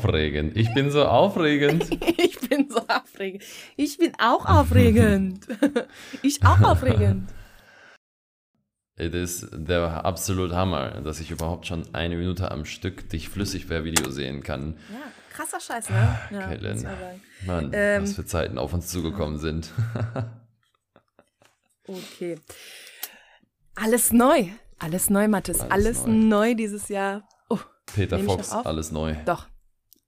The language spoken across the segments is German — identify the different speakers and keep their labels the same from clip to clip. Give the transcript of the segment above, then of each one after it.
Speaker 1: aufregend. Ich bin so aufregend.
Speaker 2: ich bin so aufregend. Ich bin auch aufregend. ich auch aufregend.
Speaker 1: Es ist der absolute Hammer, dass ich überhaupt schon eine Minute am Stück dich flüssig per Video sehen kann.
Speaker 2: Ja, krasser Scheiß, ne? Ja,
Speaker 1: Caitlin. Mann, ähm, was für Zeiten auf uns zugekommen sind.
Speaker 2: okay. Alles neu. Alles neu, Mathis. Alles, alles neu. neu. dieses Jahr.
Speaker 1: Oh, Peter Fox, alles neu.
Speaker 2: Doch.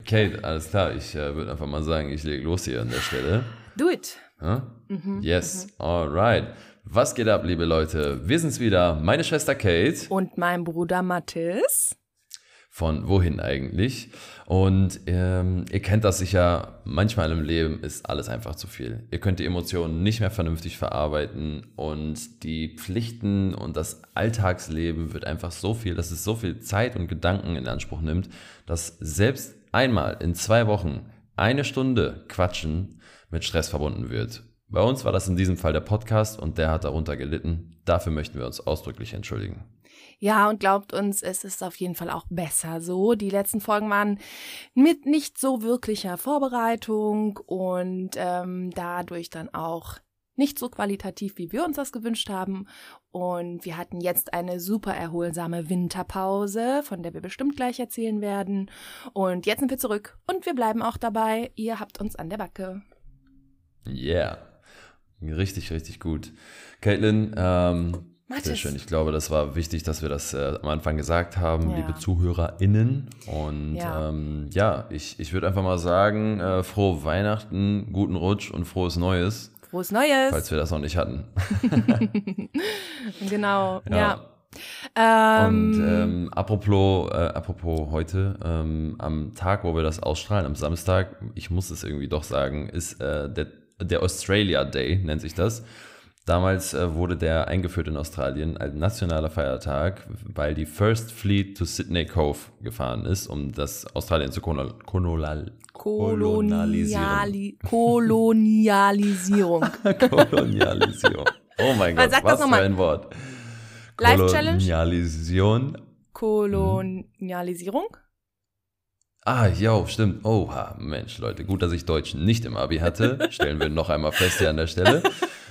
Speaker 1: Kate, alles klar. Ich äh, würde einfach mal sagen, ich lege los hier an der Stelle.
Speaker 2: Do it.
Speaker 1: Huh? Mhm, yes, mhm. alright. Was geht ab, liebe Leute? Wir sind's wieder, meine Schwester Kate.
Speaker 2: Und mein Bruder Mathis.
Speaker 1: Von wohin eigentlich? Und ähm, ihr kennt das sicher, manchmal im Leben ist alles einfach zu viel. Ihr könnt die Emotionen nicht mehr vernünftig verarbeiten und die Pflichten und das Alltagsleben wird einfach so viel, dass es so viel Zeit und Gedanken in Anspruch nimmt, dass selbst einmal in zwei Wochen eine Stunde Quatschen mit Stress verbunden wird. Bei uns war das in diesem Fall der Podcast und der hat darunter gelitten. Dafür möchten wir uns ausdrücklich entschuldigen.
Speaker 2: Ja, und glaubt uns, es ist auf jeden Fall auch besser so. Die letzten Folgen waren mit nicht so wirklicher Vorbereitung und ähm, dadurch dann auch nicht so qualitativ, wie wir uns das gewünscht haben. Und wir hatten jetzt eine super erholsame Winterpause, von der wir bestimmt gleich erzählen werden. Und jetzt sind wir zurück und wir bleiben auch dabei. Ihr habt uns an der Backe.
Speaker 1: Yeah. Richtig, richtig gut. Caitlin, ähm, sehr schön. Ich glaube, das war wichtig, dass wir das äh, am Anfang gesagt haben, ja. liebe ZuhörerInnen. Und ja, ähm, ja ich, ich würde einfach mal sagen, äh, frohe Weihnachten, guten Rutsch und frohes Neues.
Speaker 2: Frohes Neues.
Speaker 1: Falls wir das noch nicht hatten.
Speaker 2: genau, ja. ja.
Speaker 1: Ähm, und ähm, apropos, äh, apropos heute, ähm, am Tag, wo wir das ausstrahlen, am Samstag, ich muss es irgendwie doch sagen, ist äh, der der Australia Day nennt sich das. Damals äh, wurde der eingeführt in Australien als nationaler Feiertag, weil die First Fleet to Sydney Cove gefahren ist, um das Australien zu kolonial
Speaker 2: kolonialisieren. Kolonialisierung.
Speaker 1: Kolonialisierung. Oh mein Gott, was für ein Wort.
Speaker 2: Life Challenge?
Speaker 1: Kolonialisierung.
Speaker 2: Kolonialisierung?
Speaker 1: Ah, jo, stimmt. Oha, Mensch, Leute, gut, dass ich Deutsch nicht im Abi hatte. Stellen wir noch einmal fest hier an der Stelle.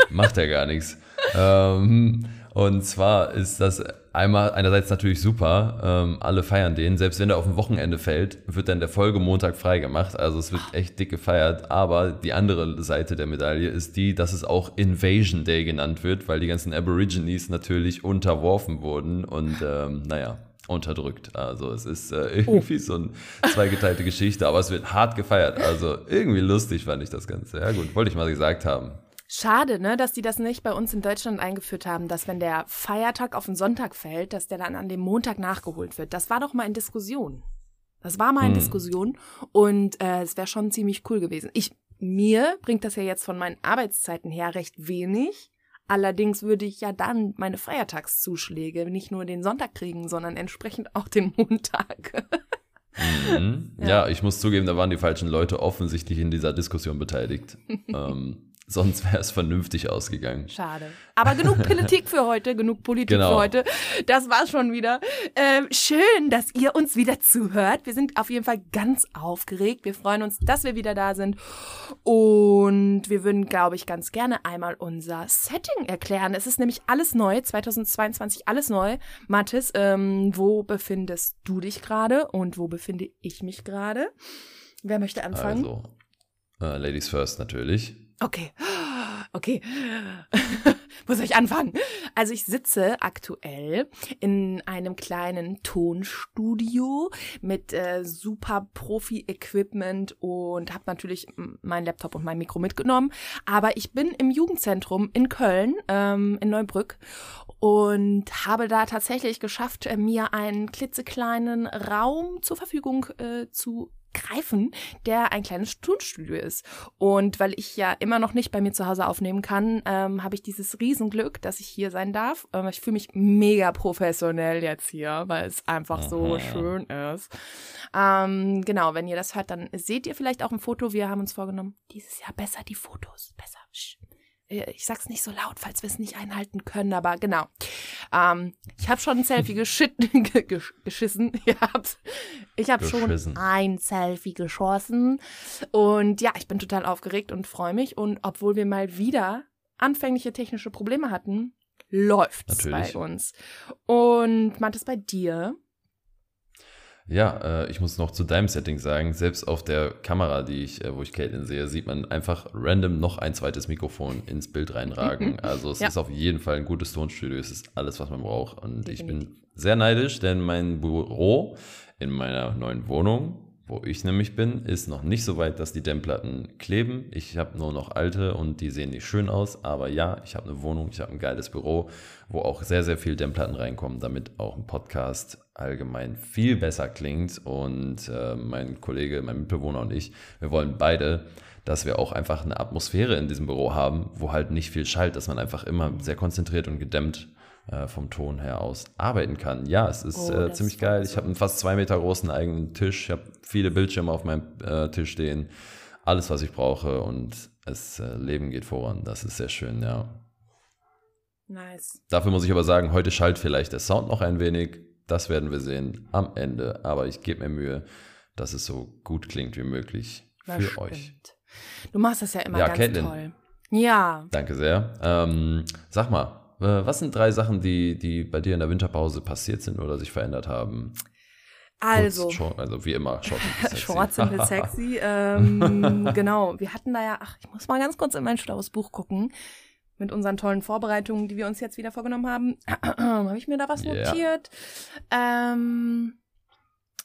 Speaker 1: Macht ja gar nichts. Ähm, und zwar ist das einmal einerseits natürlich super, ähm, alle feiern den. Selbst wenn er auf ein Wochenende fällt, wird dann der Folgemontag freigemacht. Also es wird echt dick gefeiert. Aber die andere Seite der Medaille ist die, dass es auch Invasion Day genannt wird, weil die ganzen Aborigines natürlich unterworfen wurden. Und ähm, naja, unterdrückt. Also es ist äh, irgendwie oh. so eine zweigeteilte Geschichte, aber es wird hart gefeiert. Also irgendwie lustig fand ich das Ganze. Ja gut, wollte ich mal gesagt haben.
Speaker 2: Schade, ne, dass die das nicht bei uns in Deutschland eingeführt haben, dass wenn der Feiertag auf den Sonntag fällt, dass der dann an dem Montag nachgeholt wird. Das war doch mal in Diskussion. Das war mal in hm. Diskussion und äh, es wäre schon ziemlich cool gewesen. Ich mir bringt das ja jetzt von meinen Arbeitszeiten her recht wenig. Allerdings würde ich ja dann meine Feiertagszuschläge nicht nur den Sonntag kriegen, sondern entsprechend auch den Montag.
Speaker 1: mhm. ja. ja. ich muss zugeben, da waren die falschen Leute offensichtlich in dieser Diskussion beteiligt. ähm, Sonst wäre es vernünftig ausgegangen.
Speaker 2: Schade. Aber genug Politik für heute, genug Politik genau. für heute. Das war's schon wieder. Ähm, schön, dass ihr uns wieder zuhört. Wir sind auf jeden Fall ganz aufgeregt. Wir freuen uns, dass wir wieder da sind. Und wir würden, glaube ich, ganz gerne einmal unser Setting erklären. Es ist nämlich alles neu, 2022 alles neu. Mathis, ähm, wo befindest du dich gerade und wo befinde ich mich gerade? Wer möchte anfangen?
Speaker 1: Also, uh, Ladies first natürlich.
Speaker 2: Okay, okay. Wo soll ich anfangen? Also ich sitze aktuell in einem kleinen Tonstudio mit äh, super Profi-Equipment und habe natürlich meinen Laptop und mein Mikro mitgenommen. Aber ich bin im Jugendzentrum in Köln, ähm, in Neubrück und habe da tatsächlich geschafft, äh, mir einen klitzekleinen Raum zur Verfügung äh, zu greifen, der ein kleines Tonstudio ist. Und weil ich ja immer noch nicht bei mir zu Hause aufnehmen kann, ähm, habe ich dieses Riesenglück, dass ich hier sein darf. Ähm, ich fühle mich mega professionell jetzt hier, weil es einfach so schön ist. Ähm, genau, wenn ihr das hört, dann seht ihr vielleicht auch ein Foto. Wir haben uns vorgenommen, dieses Jahr besser die Fotos, besser. ich sag's nicht so laut, falls wir es nicht einhalten können, aber genau. Ähm, ich habe schon ein Selfie geschissen. ich habe schon ein Selfie geschossen. Und ja, ich bin total aufgeregt und freue mich. Und obwohl wir mal wieder anfängliche technische Probleme hatten, läuft's Natürlich. bei uns. Und meint es bei dir?
Speaker 1: Ja, äh, ich muss noch zu deinem Setting sagen, selbst auf der Kamera, die ich, äh, wo ich Caitlin sehe, sieht man einfach random noch ein zweites Mikrofon ins Bild reinragen. Also es ja. ist auf jeden Fall ein gutes Tonstudio, es ist alles, was man braucht. Und Definitiv. ich bin sehr neidisch, denn mein Büro in meiner neuen Wohnung wo ich nämlich bin, ist noch nicht so weit, dass die Dämmplatten kleben. Ich habe nur noch alte und die sehen nicht schön aus. Aber ja, ich habe eine Wohnung, ich habe ein geiles Büro, wo auch sehr, sehr viel Dämmplatten reinkommen, damit auch ein Podcast allgemein viel besser klingt. Und äh, mein Kollege, mein Mitbewohner und ich, wir wollen beide, dass wir auch einfach eine Atmosphäre in diesem Büro haben, wo halt nicht viel schallt, dass man einfach immer sehr konzentriert und gedämmt äh, vom Ton her aus arbeiten kann. Ja, es ist oh, äh, ziemlich geil. Ich habe einen fast zwei Meter großen eigenen Tisch. Ich habe viele Bildschirme auf meinem äh, Tisch stehen. Alles, was ich brauche und das äh, Leben geht voran. Das ist sehr schön, ja.
Speaker 2: Nice.
Speaker 1: Dafür muss ich aber sagen, heute schallt vielleicht der Sound noch ein wenig. Das werden wir sehen am Ende. Aber ich gebe mir Mühe, dass es so gut klingt wie möglich für das euch.
Speaker 2: Du machst das ja immer ja, ganz Caitlin. toll. Ja.
Speaker 1: Danke sehr. Ähm, sag mal, was sind drei Sachen, die, die bei dir in der Winterpause passiert sind oder sich verändert haben?
Speaker 2: Also,
Speaker 1: Kurz, also wie immer,
Speaker 2: Short Simple Sexy. Short Simple Sexy. ähm, genau, wir hatten da ja, ach, ich muss mal ganz kurz in mein schlaues Buch gucken. Mit unseren tollen Vorbereitungen, die wir uns jetzt wieder vorgenommen haben. Habe ich mir da was yeah. notiert? Ähm,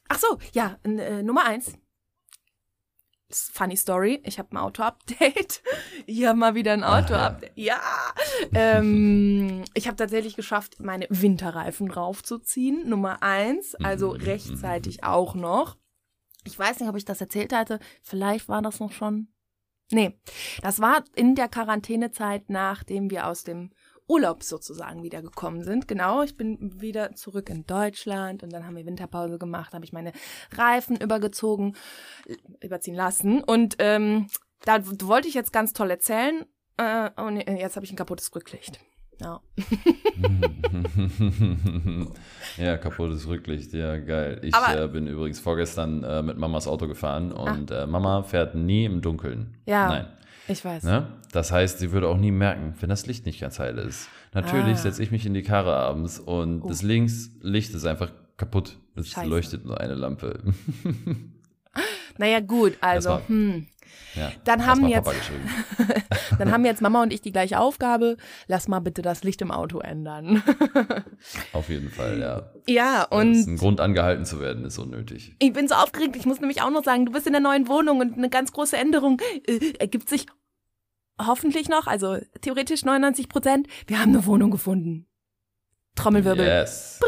Speaker 2: ach so, ja, äh, Nummer eins. Funny Story, ich habe ein Auto-Update. Ich habe mal wieder ein Auto-Update. Ja. Ähm, ich habe tatsächlich geschafft, meine Winterreifen raufzuziehen. Nummer eins, also mhm, rechtzeitig mhm. auch noch. Ich weiß nicht, ob ich das erzählt hatte. Vielleicht war das noch schon. Nee, das war in der Quarantänezeit, nachdem wir aus dem Urlaub sozusagen wieder gekommen sind. Genau, ich bin wieder zurück in Deutschland und dann haben wir Winterpause gemacht, habe ich meine Reifen übergezogen, überziehen lassen und ähm, da wollte ich jetzt ganz toll erzählen äh, und jetzt habe ich ein kaputtes Rücklicht. Ja.
Speaker 1: ja, kaputtes Rücklicht, ja, geil. Ich äh, bin übrigens vorgestern äh, mit Mamas Auto gefahren und äh, Mama fährt nie im Dunkeln.
Speaker 2: Ja.
Speaker 1: Nein.
Speaker 2: Ich weiß.
Speaker 1: Ne? Das heißt, sie würde auch nie merken, wenn das Licht nicht ganz heil ist. Natürlich ah. setze ich mich in die Karre abends und oh. das Linkslicht ist einfach kaputt. Es Scheiße. leuchtet nur eine Lampe.
Speaker 2: naja, gut, also. Hm. Ja, dann haben jetzt, dann haben jetzt Mama und ich die gleiche Aufgabe. Lass mal bitte das Licht im Auto ändern.
Speaker 1: Auf jeden Fall, ja.
Speaker 2: Ja, und.
Speaker 1: Das ein Grund angehalten zu werden, ist unnötig.
Speaker 2: Ich bin so aufgeregt. Ich muss nämlich auch noch sagen, du bist in der neuen Wohnung und eine ganz große Änderung äh, ergibt sich hoffentlich noch, also theoretisch 99 Prozent. Wir haben eine Wohnung gefunden. Trommelwirbel.
Speaker 1: Yes.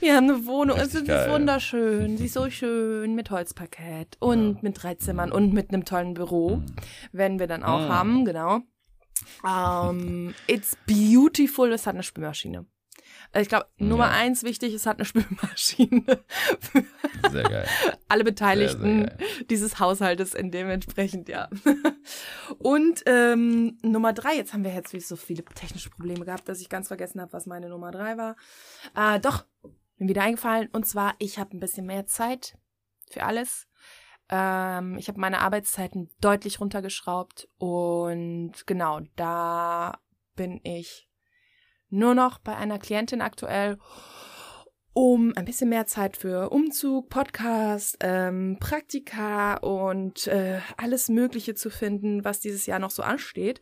Speaker 2: Wir haben eine Wohnung. es ist geil. wunderschön. Sie ist so schön mit Holzparkett und ja. mit drei Zimmern und mit einem tollen Büro. Mhm. Werden wir dann auch mhm. haben, genau. Um, it's beautiful. Es hat eine Spülmaschine. Also ich glaube, Nummer ja. eins wichtig, es hat eine Spülmaschine.
Speaker 1: Sehr geil.
Speaker 2: Alle Beteiligten sehr, sehr dieses Haushaltes in dementsprechend, ja. Und ähm, Nummer drei, jetzt haben wir jetzt so viele technische Probleme gehabt, dass ich ganz vergessen habe, was meine Nummer drei war. Äh, doch, mir wieder eingefallen. Und zwar, ich habe ein bisschen mehr Zeit für alles. Ähm, ich habe meine Arbeitszeiten deutlich runtergeschraubt und genau, da bin ich nur noch bei einer Klientin aktuell um ein bisschen mehr Zeit für Umzug, Podcast, ähm, Praktika und äh, alles Mögliche zu finden, was dieses Jahr noch so ansteht.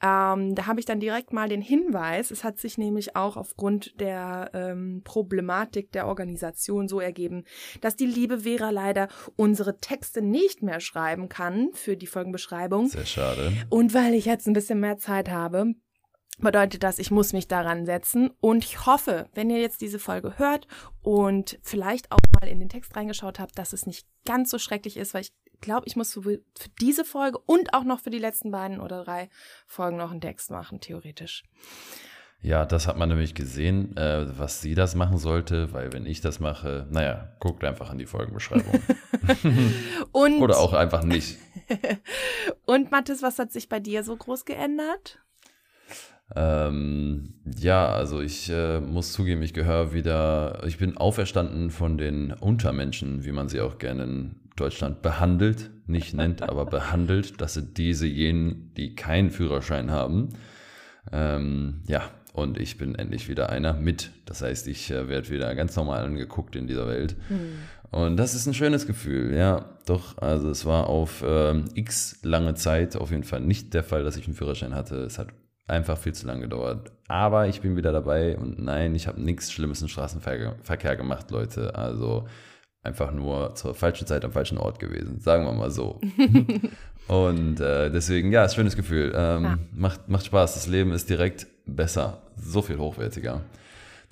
Speaker 2: Ähm, da habe ich dann direkt mal den Hinweis, es hat sich nämlich auch aufgrund der ähm, Problematik der Organisation so ergeben, dass die liebe Vera leider unsere Texte nicht mehr schreiben kann für die Folgenbeschreibung.
Speaker 1: Sehr schade.
Speaker 2: Und weil ich jetzt ein bisschen mehr Zeit habe, bedeutet das, ich muss mich daran setzen. Und ich hoffe, wenn ihr jetzt diese Folge hört und vielleicht auch mal in den Text reingeschaut habt, dass es nicht ganz so schrecklich ist, weil ich glaube, ich muss für diese Folge und auch noch für die letzten beiden oder drei Folgen noch einen Text machen, theoretisch.
Speaker 1: Ja, das hat man nämlich gesehen, äh, was sie das machen sollte, weil wenn ich das mache, naja, guckt einfach an die Folgenbeschreibung. Oder auch einfach nicht.
Speaker 2: Und Mathis, was hat sich bei dir so groß geändert?
Speaker 1: Ähm, ja, also ich äh, muss zugeben, ich gehöre wieder, ich bin auferstanden von den Untermenschen, wie man sie auch gerne in Deutschland behandelt, nicht nennt, aber behandelt. Das sind diese jenen, die keinen Führerschein haben. Ähm, ja, und ich bin endlich wieder einer mit. Das heißt, ich äh, werde wieder ganz normal angeguckt in dieser Welt. Mhm. Und das ist ein schönes Gefühl, ja, doch. Also es war auf ähm, x lange Zeit auf jeden Fall nicht der Fall, dass ich einen Führerschein hatte. Es hat einfach viel zu lange gedauert. Aber ich bin wieder dabei und nein, ich habe nichts Schlimmes im Straßenverkehr gemacht, Leute. Also einfach nur zur falschen Zeit am falschen Ort gewesen, sagen wir mal so. und äh, deswegen, ja, ist ein schönes Gefühl. Ähm, ja. macht, macht Spaß. Das Leben ist direkt besser, so viel hochwertiger.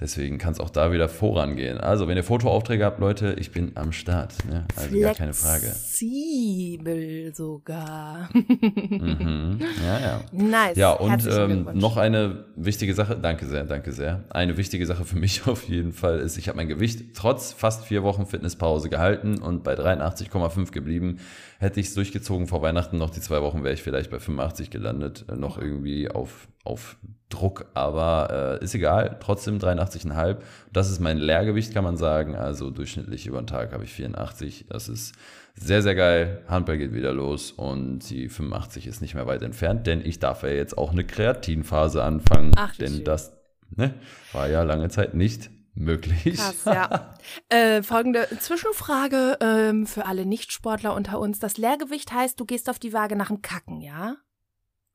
Speaker 1: Deswegen kann es auch da wieder vorangehen. Also, wenn ihr Fotoaufträge habt, Leute, ich bin am Start. Ne? Also Flexibel gar keine Frage.
Speaker 2: Flexibel sogar.
Speaker 1: mhm. Ja, ja. Nice. Ja, und ähm, noch eine wichtige Sache, danke sehr, danke sehr. Eine wichtige Sache für mich auf jeden Fall ist, ich habe mein Gewicht trotz fast vier Wochen Fitnesspause gehalten und bei 83,5 geblieben. Hätte ich es durchgezogen vor Weihnachten noch die zwei Wochen, wäre ich vielleicht bei 85 gelandet. Äh, noch irgendwie auf, auf Druck, aber äh, ist egal. Trotzdem 83,5. Das ist mein Leergewicht, kann man sagen. Also durchschnittlich über den Tag habe ich 84. Das ist sehr, sehr geil. Handball geht wieder los und die 85 ist nicht mehr weit entfernt, denn ich darf ja jetzt auch eine Kreatinphase anfangen. Ach, denn schön. das ne, war ja lange Zeit nicht möglich.
Speaker 2: Krass, ja. äh, folgende Zwischenfrage ähm, für alle Nichtsportler unter uns. Das Leergewicht heißt, du gehst auf die Waage nach dem Kacken, ja?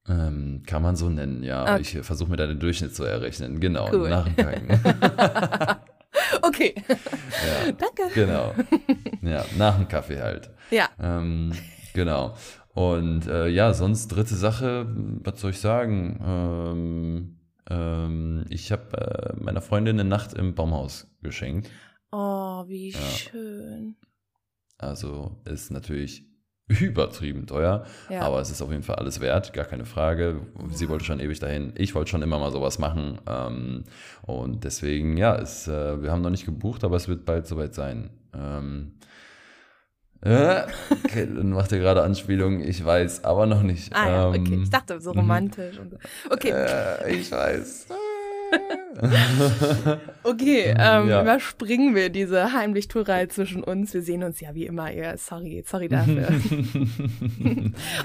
Speaker 1: Ähm, kann man so nennen, ja. Okay. Ich versuche mir da den Durchschnitt zu errechnen. Genau, cool. nach dem Kacken.
Speaker 2: okay.
Speaker 1: Ja, Danke. Genau. Ja, nach dem Kaffee halt.
Speaker 2: Ja.
Speaker 1: Ähm, genau. Und äh, ja, sonst dritte Sache, was soll ich sagen? Ähm, ähm, ich habe äh, meiner Freundin eine Nacht im Baumhaus geschenkt.
Speaker 2: Oh, wie ja. schön.
Speaker 1: Also ist natürlich übertrieben teuer, ja. aber es ist auf jeden Fall alles wert, gar keine Frage. Sie wollte schon ewig dahin, ich wollte schon immer mal sowas machen ähm, und deswegen, ja, es, äh, wir haben noch nicht gebucht, aber es wird bald soweit sein. Ähm, äh, okay, dann macht ihr gerade Anspielungen, ich weiß, aber noch nicht.
Speaker 2: Ah ja, okay. Ähm, ich dachte so romantisch. Und so. Okay.
Speaker 1: Äh, ich weiß.
Speaker 2: okay, ähm, ja. überspringen wir diese Heimlichtuerei zwischen uns. Wir sehen uns ja wie immer eher. Sorry, sorry dafür.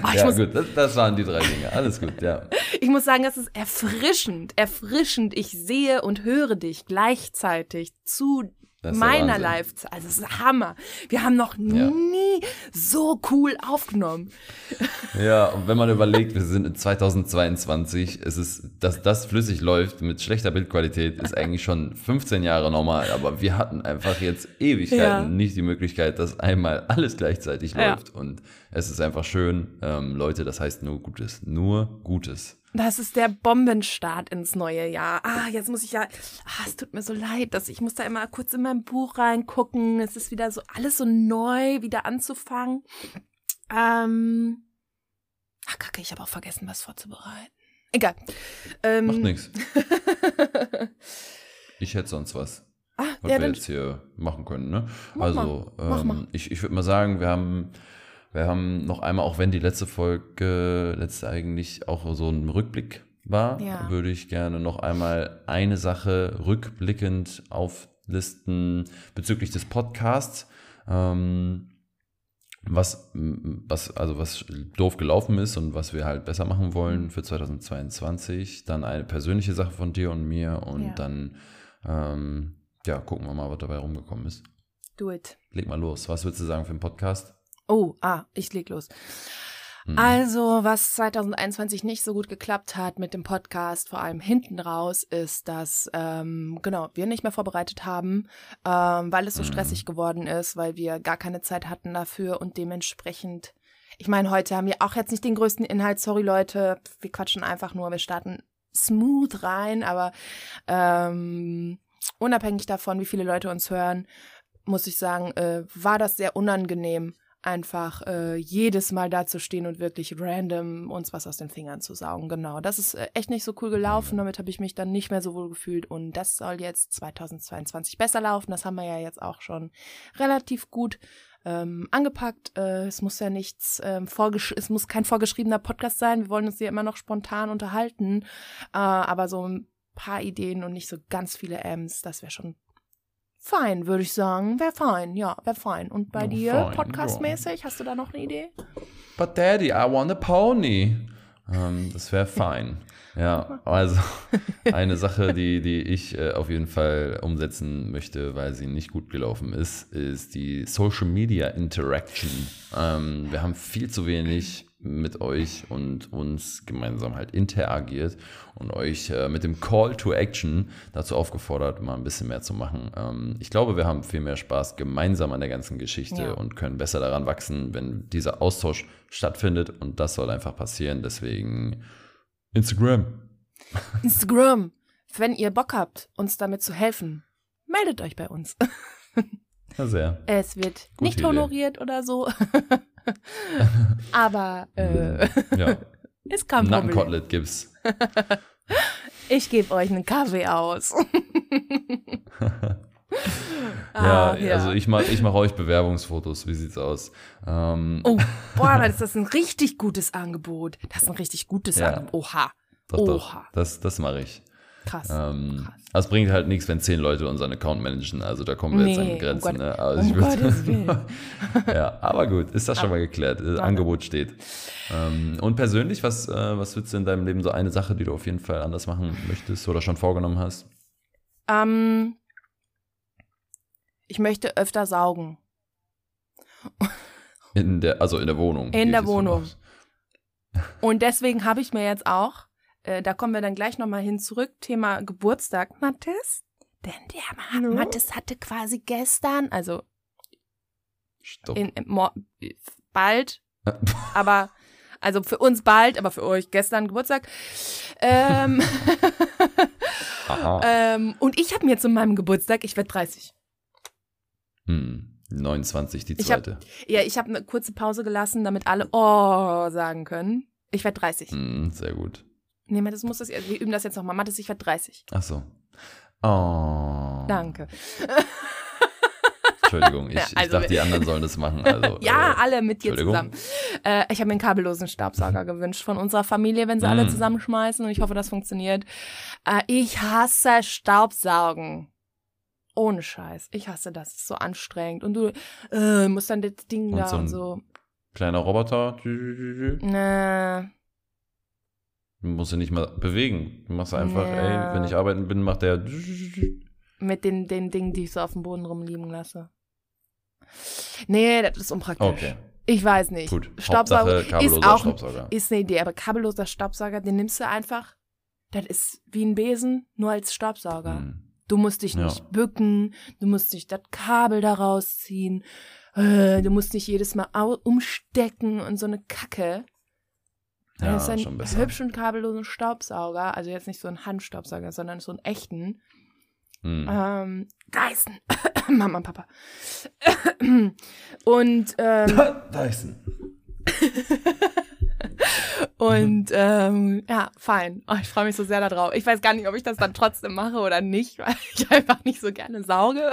Speaker 1: oh, ja, muss, gut, das, das, waren die drei Dinge. Alles gut, ja.
Speaker 2: Ich muss sagen, es ist erfrischend, erfrischend. Ich sehe und höre dich gleichzeitig zu meiner Live, also es ist Hammer. Wir haben noch ja. nie so cool aufgenommen.
Speaker 1: Ja, und wenn man überlegt, wir sind in 2022, es ist, dass das flüssig läuft mit schlechter Bildqualität, ist eigentlich schon 15 Jahre normal. Aber wir hatten einfach jetzt Ewigkeiten ja. nicht die Möglichkeit, dass einmal alles gleichzeitig ja. läuft. Und es ist einfach schön, ähm, Leute, das heißt nur Gutes, nur Gutes.
Speaker 2: Das ist der Bombenstart ins neue Jahr. Ah, jetzt muss ich ja. Ah, es tut mir so leid, dass ich muss da immer kurz in mein Buch reingucken. Es ist wieder so alles so neu, wieder anzufangen. Ähm. Ach, kacke, ich habe auch vergessen, was vorzubereiten. Egal.
Speaker 1: Ähm, Macht nichts. Ich hätte sonst was. Ah, was ja, wir jetzt hier machen können, ne? Mach also. Ähm, ich, ich würde mal sagen, wir haben wir haben noch einmal, auch wenn die letzte Folge, letzte eigentlich auch so ein Rückblick war, ja. würde ich gerne noch einmal eine Sache rückblickend auflisten bezüglich des Podcasts. Ähm, was, was, also was doof gelaufen ist und was wir halt besser machen wollen für 2022. Dann eine persönliche Sache von dir und mir und ja. dann, ähm, ja, gucken wir mal, was dabei rumgekommen ist.
Speaker 2: Do it.
Speaker 1: Leg mal los. Was würdest du sagen für den Podcast?
Speaker 2: Oh, ah, ich leg los. Mhm. Also, was 2021 nicht so gut geklappt hat mit dem Podcast, vor allem hinten raus, ist, dass ähm, genau wir nicht mehr vorbereitet haben, ähm, weil es so mhm. stressig geworden ist, weil wir gar keine Zeit hatten dafür und dementsprechend. Ich meine, heute haben wir auch jetzt nicht den größten Inhalt. Sorry, Leute, wir quatschen einfach nur. Wir starten smooth rein, aber ähm, unabhängig davon, wie viele Leute uns hören, muss ich sagen, äh, war das sehr unangenehm einfach äh, jedes Mal dazustehen und wirklich random uns was aus den Fingern zu saugen. Genau, das ist äh, echt nicht so cool gelaufen. Damit habe ich mich dann nicht mehr so wohl gefühlt und das soll jetzt 2022 besser laufen. Das haben wir ja jetzt auch schon relativ gut ähm, angepackt. Äh, es muss ja nichts ähm, vorgesch es muss kein vorgeschriebener Podcast sein. Wir wollen uns hier immer noch spontan unterhalten. Äh, aber so ein paar Ideen und nicht so ganz viele M's, das wäre schon fein, würde ich sagen. Wäre fein, ja, wäre fein. Und bei
Speaker 1: Ja,
Speaker 2: dir, podcastmäßig, hast du da noch eine Idee?
Speaker 1: But Daddy, I want a pony. Ähm, das wäre fein. Ja, also eine Sache, die, die ich äh, auf jeden Fall umsetzen möchte, weil sie nicht gut gelaufen ist, ist die Social Media Interaction. Ähm, wir haben viel zu wenig mit euch und uns gemeinsam halt interagiert und euch äh, mit dem Call to Action dazu aufgefordert, mal ein bisschen mehr zu machen. Ähm, ich glaube, wir haben viel mehr Spaß gemeinsam an der ganzen Geschichte
Speaker 2: Ja.
Speaker 1: und können besser daran wachsen, wenn dieser Austausch stattfindet und das soll einfach passieren. Deswegen Instagram.
Speaker 2: Instagram. Wenn ihr Bock habt, uns damit zu helfen, meldet euch bei uns.
Speaker 1: Ja, sehr.
Speaker 2: Es wird
Speaker 1: Gute
Speaker 2: nicht
Speaker 1: Idee.
Speaker 2: honoriert oder so. Aber äh,
Speaker 1: Ja,
Speaker 2: ist kein Problem.
Speaker 1: Nackenkotelett gibt's.
Speaker 2: Ich gebe euch einen Kaffee aus.
Speaker 1: Ja,
Speaker 2: Ah,
Speaker 1: also ich mache ich mach euch Bewerbungsfotos. Wie sieht's aus? Ähm,
Speaker 2: Oh, boah, das ist ein richtig gutes Angebot. Das ist ein richtig gutes
Speaker 1: Ja.
Speaker 2: Angebot. Oha.
Speaker 1: doch, doch,
Speaker 2: Oha.
Speaker 1: das, das mache ich.
Speaker 2: Krass.
Speaker 1: Ähm,
Speaker 2: Krass.
Speaker 1: aber es bringt halt nichts, wenn zehn Leute unseren Account managen. Also da kommen wir jetzt an
Speaker 2: Nee,
Speaker 1: die Grenzen.
Speaker 2: um Gott-
Speaker 1: ne? also
Speaker 2: um Gottes Willen.
Speaker 1: ja, aber gut, ist das schon mal geklärt. Das Angebot steht. Ähm, und persönlich, was, äh, was würdest du in deinem Leben so eine Sache, die du auf jeden Fall anders machen möchtest oder schon vorgenommen hast?
Speaker 2: Ähm, ich möchte öfter saugen.
Speaker 1: In der, also in der Wohnung.
Speaker 2: In der Wohnung. Und deswegen habe ich mir jetzt auch, äh, da kommen wir dann gleich nochmal hin zurück, Thema Geburtstag, Mathis. Denn der Ma Mathis hatte quasi gestern, also
Speaker 1: Stopp.
Speaker 2: in, in bald, aber also für uns bald, aber für euch gestern Geburtstag. Ähm, ähm, und ich habe mir zu meinem Geburtstag, ich werde 30.
Speaker 1: Hm, 29, die
Speaker 2: Ich hab-
Speaker 1: zweite.
Speaker 2: Ja, ich habe eine kurze Pause gelassen, damit alle Oh sagen können. Ich werde 30.
Speaker 1: Hm, sehr gut.
Speaker 2: Nee, Mathis muss das, wir üben das jetzt nochmal. Mathis, ich werde 30.
Speaker 1: Ach so. Oh.
Speaker 2: Danke.
Speaker 1: Entschuldigung, ich,
Speaker 2: Ja,
Speaker 1: ich
Speaker 2: also-
Speaker 1: dachte, die anderen sollen das machen. Also,
Speaker 2: Ja,
Speaker 1: äh,
Speaker 2: alle mit dir zusammen. Äh, ich habe mir einen kabellosen Staubsauger gewünscht von unserer Familie, wenn sie alle
Speaker 1: Mm.
Speaker 2: zusammenschmeißen und ich hoffe, das funktioniert. Äh, ich hasse Staubsaugen. Ohne Scheiß. Ich hasse das. Das ist so anstrengend. Und du äh, musst dann das Ding
Speaker 1: Und
Speaker 2: da
Speaker 1: so
Speaker 2: und so.
Speaker 1: Kleiner Roboter.
Speaker 2: Nee.
Speaker 1: Du musst ihn nicht mal bewegen. Du machst einfach,
Speaker 2: Ja.
Speaker 1: ey, wenn ich arbeiten bin, macht der.
Speaker 2: Mit den, den Dingen, die ich so auf dem Boden rumliegen lasse. Nee, das ist unpraktisch.
Speaker 1: Okay,
Speaker 2: Ich weiß nicht.
Speaker 1: gut.
Speaker 2: Staubsauger ist auch
Speaker 1: Staubsauger.
Speaker 2: ist eine Idee, aber kabelloser Staubsauger, den nimmst du einfach. Das ist wie ein Besen, nur als Staubsauger.
Speaker 1: Hm.
Speaker 2: Du musst dich
Speaker 1: Ja.
Speaker 2: nicht bücken, du musst nicht das Kabel da rausziehen, äh, du musst nicht jedes Mal umstecken und so eine Kacke.
Speaker 1: Ja,
Speaker 2: das ist ein
Speaker 1: schon besser.
Speaker 2: hübschen kabellosen Staubsauger, also jetzt nicht so ein Handstaubsauger, sondern so einen echten.
Speaker 1: Hm.
Speaker 2: Ähm, Dyson. Mama und Papa. und ähm,
Speaker 1: Dyson.
Speaker 2: Und ähm, ja, fein. Oh, ich freue mich so sehr darauf. Ich weiß gar nicht, ob ich das dann trotzdem mache oder nicht, weil ich einfach nicht so gerne sauge.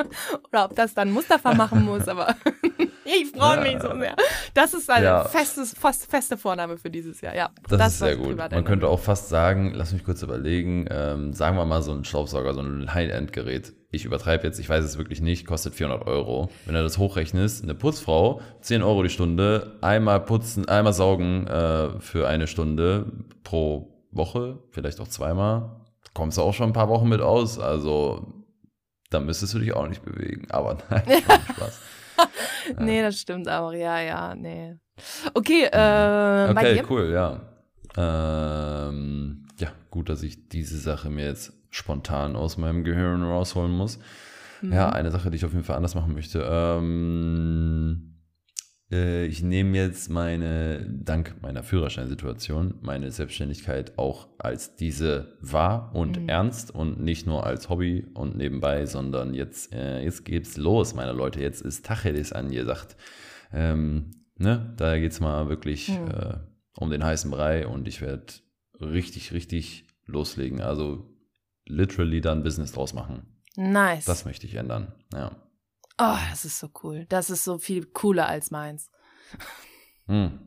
Speaker 2: oder ob das dann Mustafa machen muss, aber ich freue mich so sehr. Das ist eine
Speaker 1: Ja.
Speaker 2: festes, fast, feste Vorname für dieses Jahr, ja.
Speaker 1: Das, ist
Speaker 2: soll
Speaker 1: sehr gut. Man könnte auch fast sagen, lass mich kurz überlegen, ähm, sagen wir mal so ein Staubsauger, so ein High-End-Gerät. Ich übertreibe jetzt, ich weiß es wirklich nicht, kostet 400 Euro. Wenn du das hochrechnest, eine Putzfrau, 10 Euro die Stunde, einmal putzen, einmal saugen äh, für eine Stunde pro Woche, vielleicht auch zweimal, kommst du auch schon ein paar Wochen mit aus. Also, da müsstest du dich auch nicht bewegen. Aber nein, Spaß.
Speaker 2: Nee, das stimmt auch. Ja, ja, nee. Okay, äh,
Speaker 1: Okay, cool, ja. Ähm, ja, gut, dass ich diese Sache mir jetzt spontan aus meinem Gehirn rausholen muss.
Speaker 2: Mhm.
Speaker 1: Ja, eine Sache, die ich auf jeden Fall anders machen möchte. Ähm, äh, ich nehme jetzt meine, dank meiner Führerscheinsituation, meine Selbstständigkeit auch als diese wahr und
Speaker 2: Mhm.
Speaker 1: ernst und nicht nur als Hobby und nebenbei, sondern jetzt, äh, jetzt geht's los, meine Leute. Jetzt ist Tacheles angesagt. Ähm, ne, da geht's mal wirklich
Speaker 2: Mhm.
Speaker 1: äh, um den heißen Brei und ich werde richtig, richtig loslegen. Also literally dann Business draus machen.
Speaker 2: Nice.
Speaker 1: Das möchte ich ändern. Ja.
Speaker 2: Oh, das ist so cool. Das ist so viel cooler als meins.
Speaker 1: Hm.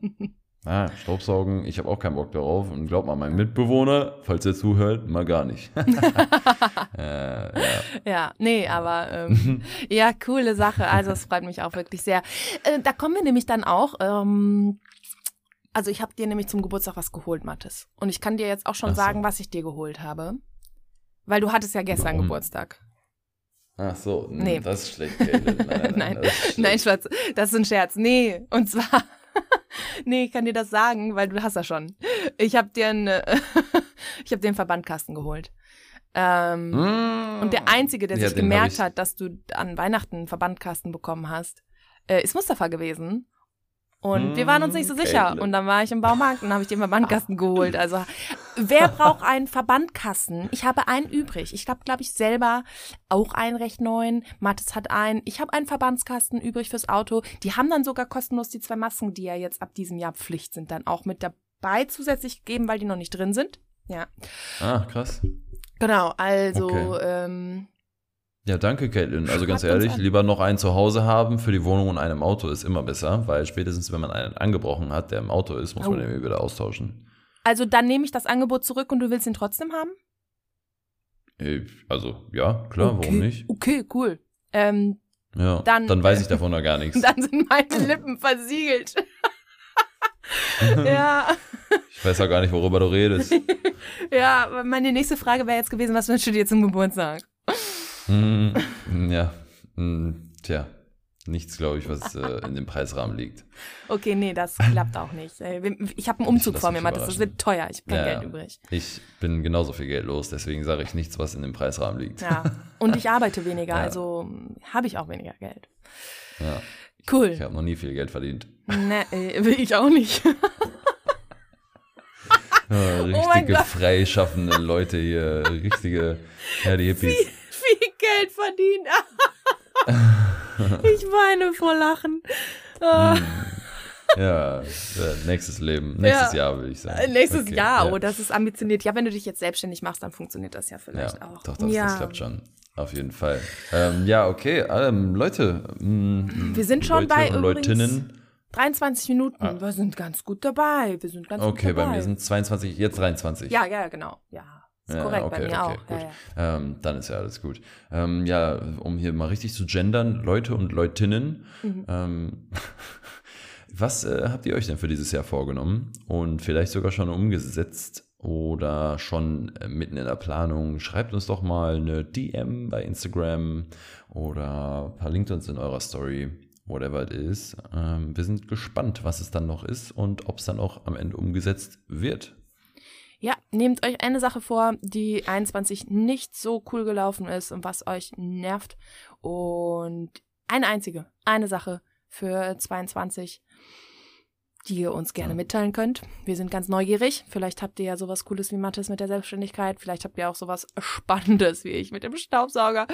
Speaker 1: Ah, Staubsaugen, ich habe auch keinen Bock darauf. Und glaub mal, mein Mitbewohner, falls er zuhört, mal gar nicht. äh, ja.
Speaker 2: Ja, nee, aber ähm, ja, coole Sache. Also es freut mich auch wirklich sehr. Äh, da kommen wir nämlich dann auch. Ähm, also ich habe dir nämlich zum Geburtstag was geholt, Mathis. Und ich kann dir jetzt auch schon
Speaker 1: so.
Speaker 2: sagen, was ich dir geholt habe. Weil du hattest ja gestern
Speaker 1: Warum?
Speaker 2: Geburtstag.
Speaker 1: Ach so,
Speaker 2: Nee.
Speaker 1: das ist schlecht. Nein,
Speaker 2: Nein,
Speaker 1: das ist schlecht.
Speaker 2: Nein, Schatz, das ist ein Scherz. Nee, und zwar, nee, ich kann dir das sagen, weil du hast das schon. Ich habe dir einen, ich habe dir einen Verbandkasten geholt. Ähm,
Speaker 1: Mm.
Speaker 2: Und der Einzige, der
Speaker 1: Ja,
Speaker 2: sich
Speaker 1: hab
Speaker 2: gemerkt hat, dass du an Weihnachten einen Verbandkasten bekommen hast, äh, ist Mustafa gewesen. Und wir waren uns nicht so
Speaker 1: Mm,
Speaker 2: sicher.
Speaker 1: Caitlin.
Speaker 2: Und dann war ich im Baumarkt und habe ich den Verbandkasten geholt. Also, wer braucht einen Verbandkasten? Ich habe einen übrig. Ich habe, glaube ich, selber auch einen recht neuen. Mathis hat einen. Ich habe einen Verbandskasten übrig fürs Auto. Die haben dann sogar kostenlos die zwei Masken, die ja jetzt ab diesem Jahr Pflicht sind, dann auch mit dabei zusätzlich gegeben, weil die noch nicht drin sind. Ja,
Speaker 1: Ah, krass.
Speaker 2: genau. Also,
Speaker 1: Okay.
Speaker 2: ähm,
Speaker 1: Ja, danke, Caitlin. Also ganz
Speaker 2: uns
Speaker 1: ehrlich, lieber noch einen zu Hause haben für die Wohnung und einen im Auto ist immer besser, weil spätestens, wenn man einen angebrochen hat, der im Auto ist, muss man
Speaker 2: Oh.
Speaker 1: den wieder austauschen.
Speaker 2: Also dann nehme ich das Angebot zurück und du willst ihn trotzdem haben?
Speaker 1: Äh, Also, ja, klar,
Speaker 2: okay.
Speaker 1: warum nicht?
Speaker 2: Okay, cool. Ähm,
Speaker 1: Ja,
Speaker 2: Dann-
Speaker 1: dann, weiß ich davon noch gar nichts.
Speaker 2: dann sind meine Lippen versiegelt. ja,
Speaker 1: Ich weiß auch gar nicht, worüber du redest.
Speaker 2: ja, meine nächste Frage wäre jetzt gewesen, was wünschst du dir zum Geburtstag?
Speaker 1: Hm, ja, hm, tja, nichts, glaube ich, was äh, in dem Preisrahmen liegt.
Speaker 2: Okay, nee, das klappt auch nicht. Äh, Ich habe einen Umzug vor mir, Mathis. Das wird teuer. Ich habe kein
Speaker 1: Ja,
Speaker 2: Geld übrig.
Speaker 1: Ich bin genauso viel Geld los, deswegen sage ich nichts, was in dem Preisrahmen liegt.
Speaker 2: Ja. Und ich arbeite weniger,
Speaker 1: Ja.
Speaker 2: also habe ich auch weniger Geld.
Speaker 1: Ja,
Speaker 2: Cool.
Speaker 1: ich habe noch nie viel Geld verdient.
Speaker 2: Ne, äh, will ich auch nicht.
Speaker 1: Ja,
Speaker 2: Oh
Speaker 1: richtige
Speaker 2: Gott.
Speaker 1: freischaffende Leute hier, richtige, die Hippies.
Speaker 2: Viel Geld verdient. ich weine vor Lachen. Ah.
Speaker 1: Hm. Ja, nächstes Leben, nächstes
Speaker 2: Ja.
Speaker 1: Jahr will ich sagen.
Speaker 2: Nächstes
Speaker 1: Okay,
Speaker 2: Jahr,
Speaker 1: ja.
Speaker 2: oh, das ist ambitioniert. Ja, wenn du dich jetzt selbstständig machst, dann funktioniert das ja vielleicht
Speaker 1: Ja,
Speaker 2: auch.
Speaker 1: doch, das,
Speaker 2: ja.
Speaker 1: das klappt schon. Auf jeden Fall. Ähm, ja, okay, ähm, Leute. mm,
Speaker 2: Wir sind schon
Speaker 1: Leute
Speaker 2: bei
Speaker 1: Leutinnen.
Speaker 2: 23 Minuten. Wir sind ganz gut dabei. Wir sind ganz
Speaker 1: Ah. Okay,
Speaker 2: gut dabei.
Speaker 1: bei mir sind 22, jetzt 23.
Speaker 2: Ja, ja, genau. Ja, ist
Speaker 1: Ja,
Speaker 2: korrekt
Speaker 1: okay,
Speaker 2: bei mir
Speaker 1: okay,
Speaker 2: auch.
Speaker 1: gut.
Speaker 2: Ja, ja.
Speaker 1: Ähm, dann ist ja alles gut. Ähm, ja, um hier mal richtig zu gendern, Leute und Leutinnen.
Speaker 2: Mhm.
Speaker 1: Ähm, was äh, habt ihr euch denn für dieses Jahr vorgenommen und vielleicht sogar schon umgesetzt oder schon äh, mitten in der Planung? Schreibt uns doch mal eine DM bei Instagram oder verlinkt uns in eurer Story, whatever it is. Ähm, wir sind gespannt, was es dann noch ist und ob es dann auch am Ende umgesetzt wird.
Speaker 2: Ja, nehmt euch eine Sache vor, die 21 nicht so cool gelaufen ist und was euch nervt. Und eine einzige, eine Sache für 22, die ihr uns gerne mitteilen könnt. Wir sind ganz neugierig. Vielleicht habt ihr ja sowas Cooles wie Mathis mit der Selbstständigkeit. Vielleicht habt ihr auch sowas Spannendes wie ich mit dem Staubsauger.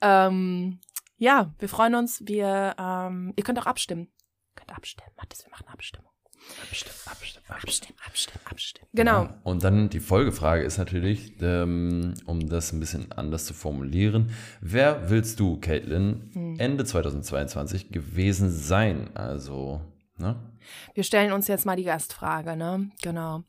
Speaker 2: Ähm, ja, wir freuen uns. Wir, ähm, ihr könnt auch abstimmen. Ihr könnt abstimmen. Mathis, wir machen Abstimmung.
Speaker 1: Abstimmen, abstimmen,
Speaker 2: Abstimmen, abstimmen, abstimmen. Genau.
Speaker 1: Ja, und dann die Folgefrage ist natürlich, ähm, um das ein bisschen anders zu formulieren, wer willst du, Caitlin,
Speaker 2: Hm.
Speaker 1: Ende 2022 gewesen sein? Also, ne?
Speaker 2: Wir stellen uns jetzt mal die Gastfrage, ne? Genau.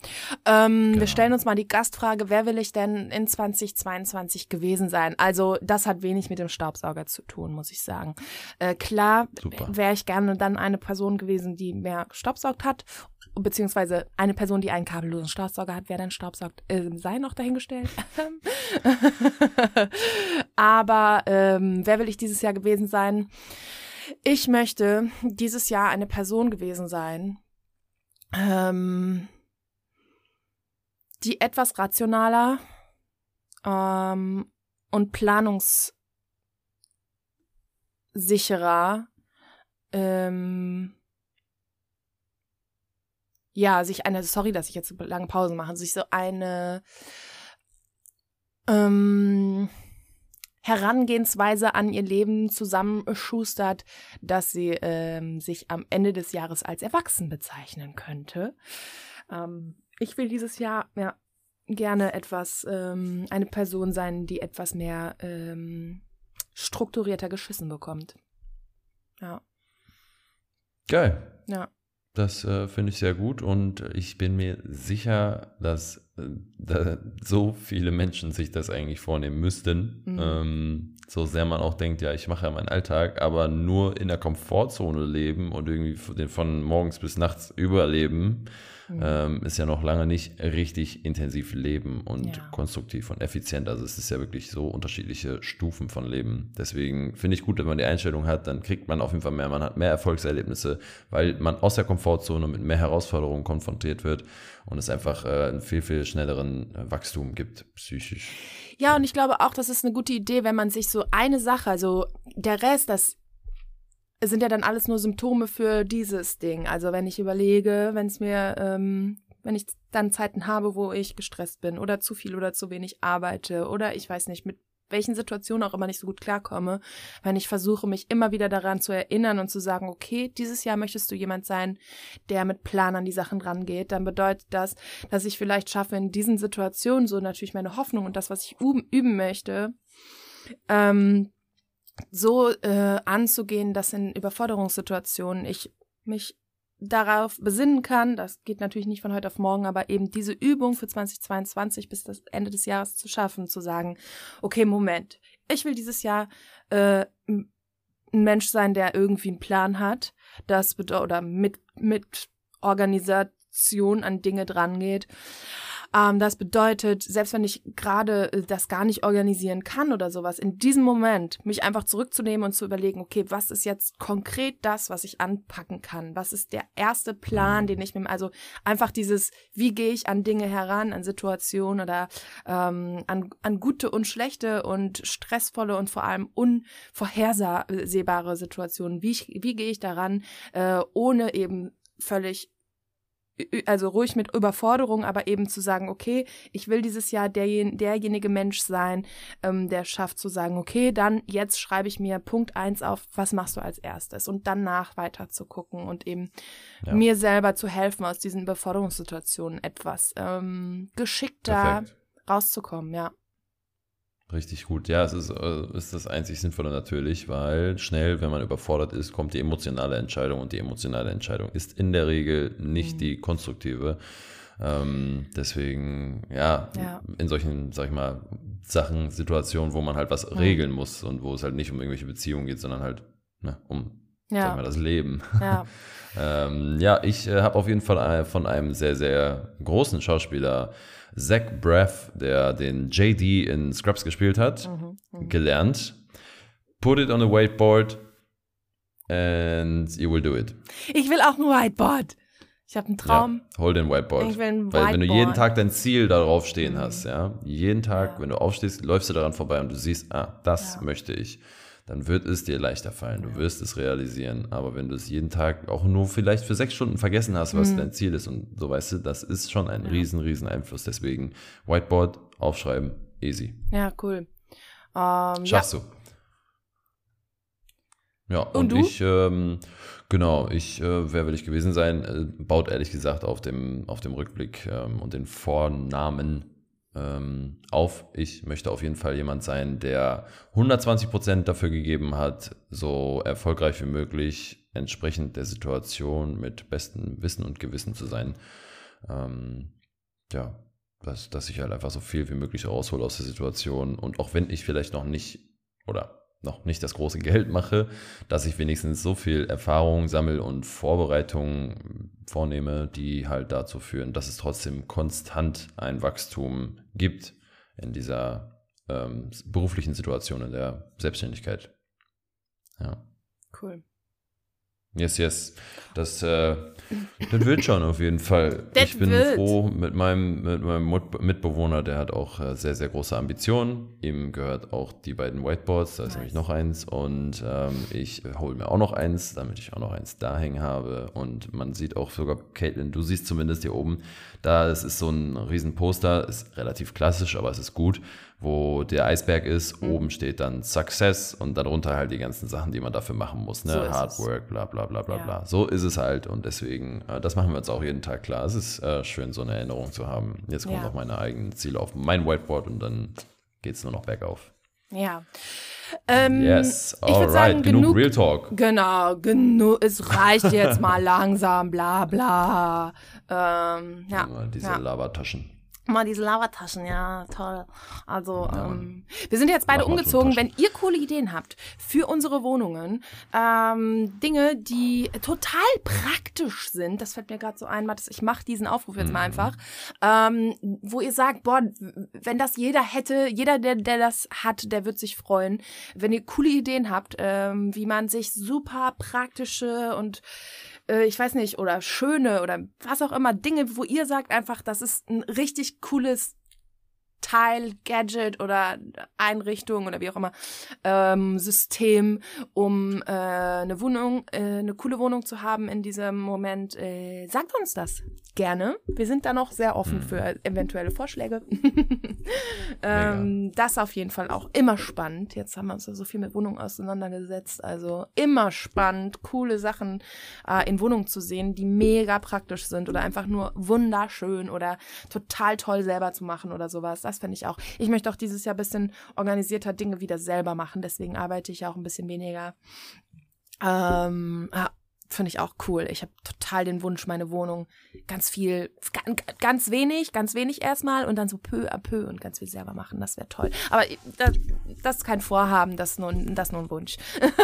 Speaker 2: Ähm, Wir
Speaker 1: Genau.
Speaker 2: stellen uns mal die Gastfrage, wer will ich denn in 2022 gewesen sein? Also, das hat wenig mit dem Staubsauger zu tun, muss ich sagen. Äh, klar wäre ich gerne dann eine Person gewesen, die mehr gestaubsaugt hat, beziehungsweise eine Person, die einen kabellosen Staubsauger hat. Wer dann staubsaugt, äh, sei noch dahingestellt. Aber ähm, wer will ich dieses Jahr gewesen sein? Ich möchte dieses Jahr eine Person gewesen sein, ähm, die etwas rationaler ähm, und planungssicherer ähm, ja, sich eine, sorry, dass ich jetzt so lange Pause mache, sich so eine ähm, Herangehensweise an ihr Leben zusammenschustert, dass sie ähm, sich am Ende des Jahres als erwachsen bezeichnen könnte. Ähm, ich will dieses Jahr ja gerne etwas ähm, eine Person sein, die etwas mehr ähm, strukturierter geschissen bekommt. Ja.
Speaker 1: Geil.
Speaker 2: Ja.
Speaker 1: Das äh, finde ich sehr gut und ich bin mir sicher, dass da so viele Menschen sich das eigentlich vornehmen müssten.
Speaker 2: Mhm.
Speaker 1: Ähm, so sehr man auch denkt, ja, ich mache ja meinen Alltag, aber nur in der Komfortzone leben und irgendwie von- von morgens bis nachts überleben,
Speaker 2: Mhm.
Speaker 1: ähm, ist ja noch lange nicht richtig intensiv leben und
Speaker 2: Ja.
Speaker 1: konstruktiv und effizient. Also es ist ja wirklich so unterschiedliche Stufen von Leben. Deswegen finde ich gut, wenn man die Einstellung hat, dann kriegt man auf jeden Fall mehr, man hat mehr Erfolgserlebnisse, weil man aus der Komfortzone mit mehr Herausforderungen konfrontiert wird und es einfach äh, einen viel, viel schnelleren äh, Wachstum gibt, psychisch.
Speaker 2: Ja, und ich glaube auch, das ist eine gute Idee, wenn man sich so eine Sache, also der Rest, das sind ja dann alles nur Symptome für dieses Ding. Also wenn ich überlege, wenn es mir, ähm, wenn ich dann Zeiten habe, wo ich gestresst bin oder zu viel oder zu wenig arbeite oder ich weiß nicht, mit welchen Situationen auch immer nicht so gut klarkomme, wenn ich versuche, mich immer wieder daran zu erinnern und zu sagen, okay, dieses Jahr möchtest du jemand sein, der mit Plan an die Sachen rangeht, dann bedeutet das, dass ich vielleicht schaffe, in diesen Situationen so natürlich meine Hoffnung und das, was ich üben, möchte, ähm, so äh, anzugehen, dass in Überforderungssituationen ich mich darauf besinnen kann, das geht natürlich nicht von heute auf morgen, aber eben diese Übung für 2022 bis das Ende des Jahres zu schaffen, zu sagen, okay, Moment, ich will dieses Jahr äh, ein Mensch sein, der irgendwie einen Plan hat, das oder mit, mit Organisation an Dinge drangeht. Ähm, das bedeutet, selbst wenn ich gerade äh, das gar nicht organisieren kann oder sowas, in diesem Moment mich einfach zurückzunehmen und zu überlegen, okay, was ist jetzt konkret das, was ich anpacken kann? Was ist der erste Plan, den ich mir, also einfach dieses, wie gehe ich an Dinge heran, an Situationen oder ähm, an, an gute und schlechte und stressvolle und vor allem unvorhersehbare Situationen. Wie, ich, wie gehe ich daran, äh, ohne eben völlig also ruhig mit Überforderung, aber eben zu sagen, okay, ich will dieses Jahr derjen derjenige Mensch sein, ähm, der schafft zu sagen, okay, dann jetzt schreibe ich mir Punkt eins auf, was machst du als erstes und danach weiter zu gucken und eben
Speaker 1: Ja.
Speaker 2: mir selber zu helfen, aus diesen Überforderungssituationen etwas ähm, geschickter
Speaker 1: Perfekt.
Speaker 2: rauszukommen, ja.
Speaker 1: Richtig gut. Ja, es ist, äh, ist das einzig Sinnvolle natürlich, weil schnell, wenn man überfordert ist, kommt die emotionale Entscheidung und die emotionale Entscheidung ist in der Regel nicht
Speaker 2: Mhm.
Speaker 1: die konstruktive. Ähm, deswegen, ja,
Speaker 2: Ja.
Speaker 1: in solchen, sag ich mal, Sachen, Situationen, wo man halt was
Speaker 2: Mhm.
Speaker 1: regeln muss und wo es halt nicht um irgendwelche Beziehungen geht, sondern halt ne, um, sag ich mal,
Speaker 2: Ja,
Speaker 1: das Leben.
Speaker 2: ja.
Speaker 1: Ähm, ja, ich äh, habe auf jeden Fall äh, von einem sehr, sehr großen Schauspieler, Zach Braff, der den JD in Scrubs gespielt hat,
Speaker 2: Mhm. Mhm.
Speaker 1: gelernt. Put it on a whiteboard and you will do it.
Speaker 2: Ich will auch ein Whiteboard. Ich habe einen Traum.
Speaker 1: Ja, hol den Whiteboard.
Speaker 2: Ich will ein
Speaker 1: Weil wenn du jeden
Speaker 2: Whiteboard.
Speaker 1: Tag dein Ziel darauf stehen
Speaker 2: Mhm.
Speaker 1: hast, ja, jeden Tag,
Speaker 2: Ja.
Speaker 1: wenn du aufstehst, läufst du daran vorbei und du siehst, ah, das
Speaker 2: Ja.
Speaker 1: möchte ich, dann wird es dir leichter fallen. Du wirst es realisieren. Aber wenn du es jeden Tag auch nur vielleicht für sechs Stunden vergessen hast, was
Speaker 2: Mhm.
Speaker 1: dein Ziel ist und so weißt du, das ist schon ein
Speaker 2: Ja.
Speaker 1: riesen, riesen Einfluss. Deswegen Whiteboard aufschreiben, easy.
Speaker 2: Ja, cool. Ähm, ja.
Speaker 1: Schaffst du. Ja, und,
Speaker 2: du?
Speaker 1: ich, ähm, genau, ich, äh, wer will ich gewesen sein, äh, baut ehrlich gesagt auf dem, auf dem Rückblick ähm, und den Vornamen ähm, auf. Ich möchte auf jeden Fall jemand sein, der 120% dafür gegeben hat, so erfolgreich wie möglich, entsprechend der Situation mit bestem Wissen und Gewissen zu sein. Ähm, ja, dass, dass ich halt einfach so viel wie möglich raushole aus der Situation. Und auch wenn ich vielleicht noch nicht oder noch nicht das große Geld mache, dass ich wenigstens so viel Erfahrung sammle und Vorbereitungen vornehme, die halt dazu führen, dass es trotzdem konstant ein Wachstum gibt in dieser ähm, beruflichen Situation, in der Selbstständigkeit. Ja.
Speaker 2: Cool.
Speaker 1: Yes, yes. Das, äh, das wird schon auf jeden Fall.
Speaker 2: Das
Speaker 1: ich bin
Speaker 2: wird.
Speaker 1: froh mit meinem, mit meinem Mitbewohner, der hat auch äh, sehr, sehr große Ambitionen. Ihm gehört auch die beiden Whiteboards, da ist
Speaker 2: Nice.
Speaker 1: nämlich noch eins. Und ähm, ich hole mir auch noch eins, damit ich auch noch eins da hängen habe. Und man sieht auch sogar, Caitlin, du siehst zumindest hier oben, da es ist so ein riesen Poster, ist relativ klassisch, aber es ist gut, wo der Eisberg ist. Oben steht dann Success und darunter halt die ganzen Sachen, die man dafür machen muss. Ne?
Speaker 2: So
Speaker 1: Hard. Work, bla bla bla bla
Speaker 2: Ja.
Speaker 1: bla. So ist es halt und deswegen, äh, das machen wir uns auch jeden Tag klar. Es ist äh, schön, so eine Erinnerung zu haben. Jetzt kommen
Speaker 2: Ja.
Speaker 1: noch meine eigenen Ziele auf mein Whiteboard und dann geht es nur noch bergauf.
Speaker 2: Ja. Ähm,
Speaker 1: yes, alright,
Speaker 2: sagen,
Speaker 1: genug,
Speaker 2: genug-
Speaker 1: Real Talk.
Speaker 2: Genau, genug. Es reicht jetzt mal langsam, bla bla. Ähm, ja.
Speaker 1: Diese
Speaker 2: ja.
Speaker 1: Lavataschen.
Speaker 2: Mal diese Lavataschen, ja, toll. Also, ähm, wir sind jetzt beide umgezogen. Wenn ihr coole Ideen habt für unsere Wohnungen, ähm, Dinge, die total praktisch sind, das fällt mir gerade so ein, Mathis, ich mache diesen Aufruf jetzt
Speaker 1: Mhm.
Speaker 2: mal einfach, ähm, wo ihr sagt, boah, wenn das jeder hätte, jeder, der, der das hat, der wird sich freuen. Wenn ihr coole Ideen habt, ähm, wie man sich super praktische und äh, ich weiß nicht, oder schöne oder was auch immer, Dinge, wo ihr sagt einfach, das ist ein richtig cooles Teil, Gadget oder Einrichtung oder wie auch immer, ähm, System, um äh, eine Wohnung, äh, eine coole Wohnung zu haben in diesem Moment. Äh, sagt uns das gerne. Wir sind da noch sehr offen für eventuelle Vorschläge. ähm, das auf jeden Fall auch immer spannend. Jetzt haben wir uns ja so viel mit Wohnungen auseinandergesetzt. Also immer spannend, coole Sachen äh, in Wohnungen zu sehen, die mega praktisch sind oder einfach nur wunderschön oder total toll selber zu machen oder sowas. Das finde ich auch. Ich möchte auch dieses Jahr ein bisschen organisierter Dinge wieder selber machen. Deswegen arbeite ich auch ein bisschen weniger. Ähm, ah, finde ich auch cool. Ich habe total den Wunsch, meine Wohnung ganz viel, ganz, wenig, ganz wenig erstmal und dann so peu à peu und ganz viel selber machen. Das wäre toll. Aber das, das ist kein Vorhaben, das ist nur, ein- das ist nur ein Wunsch.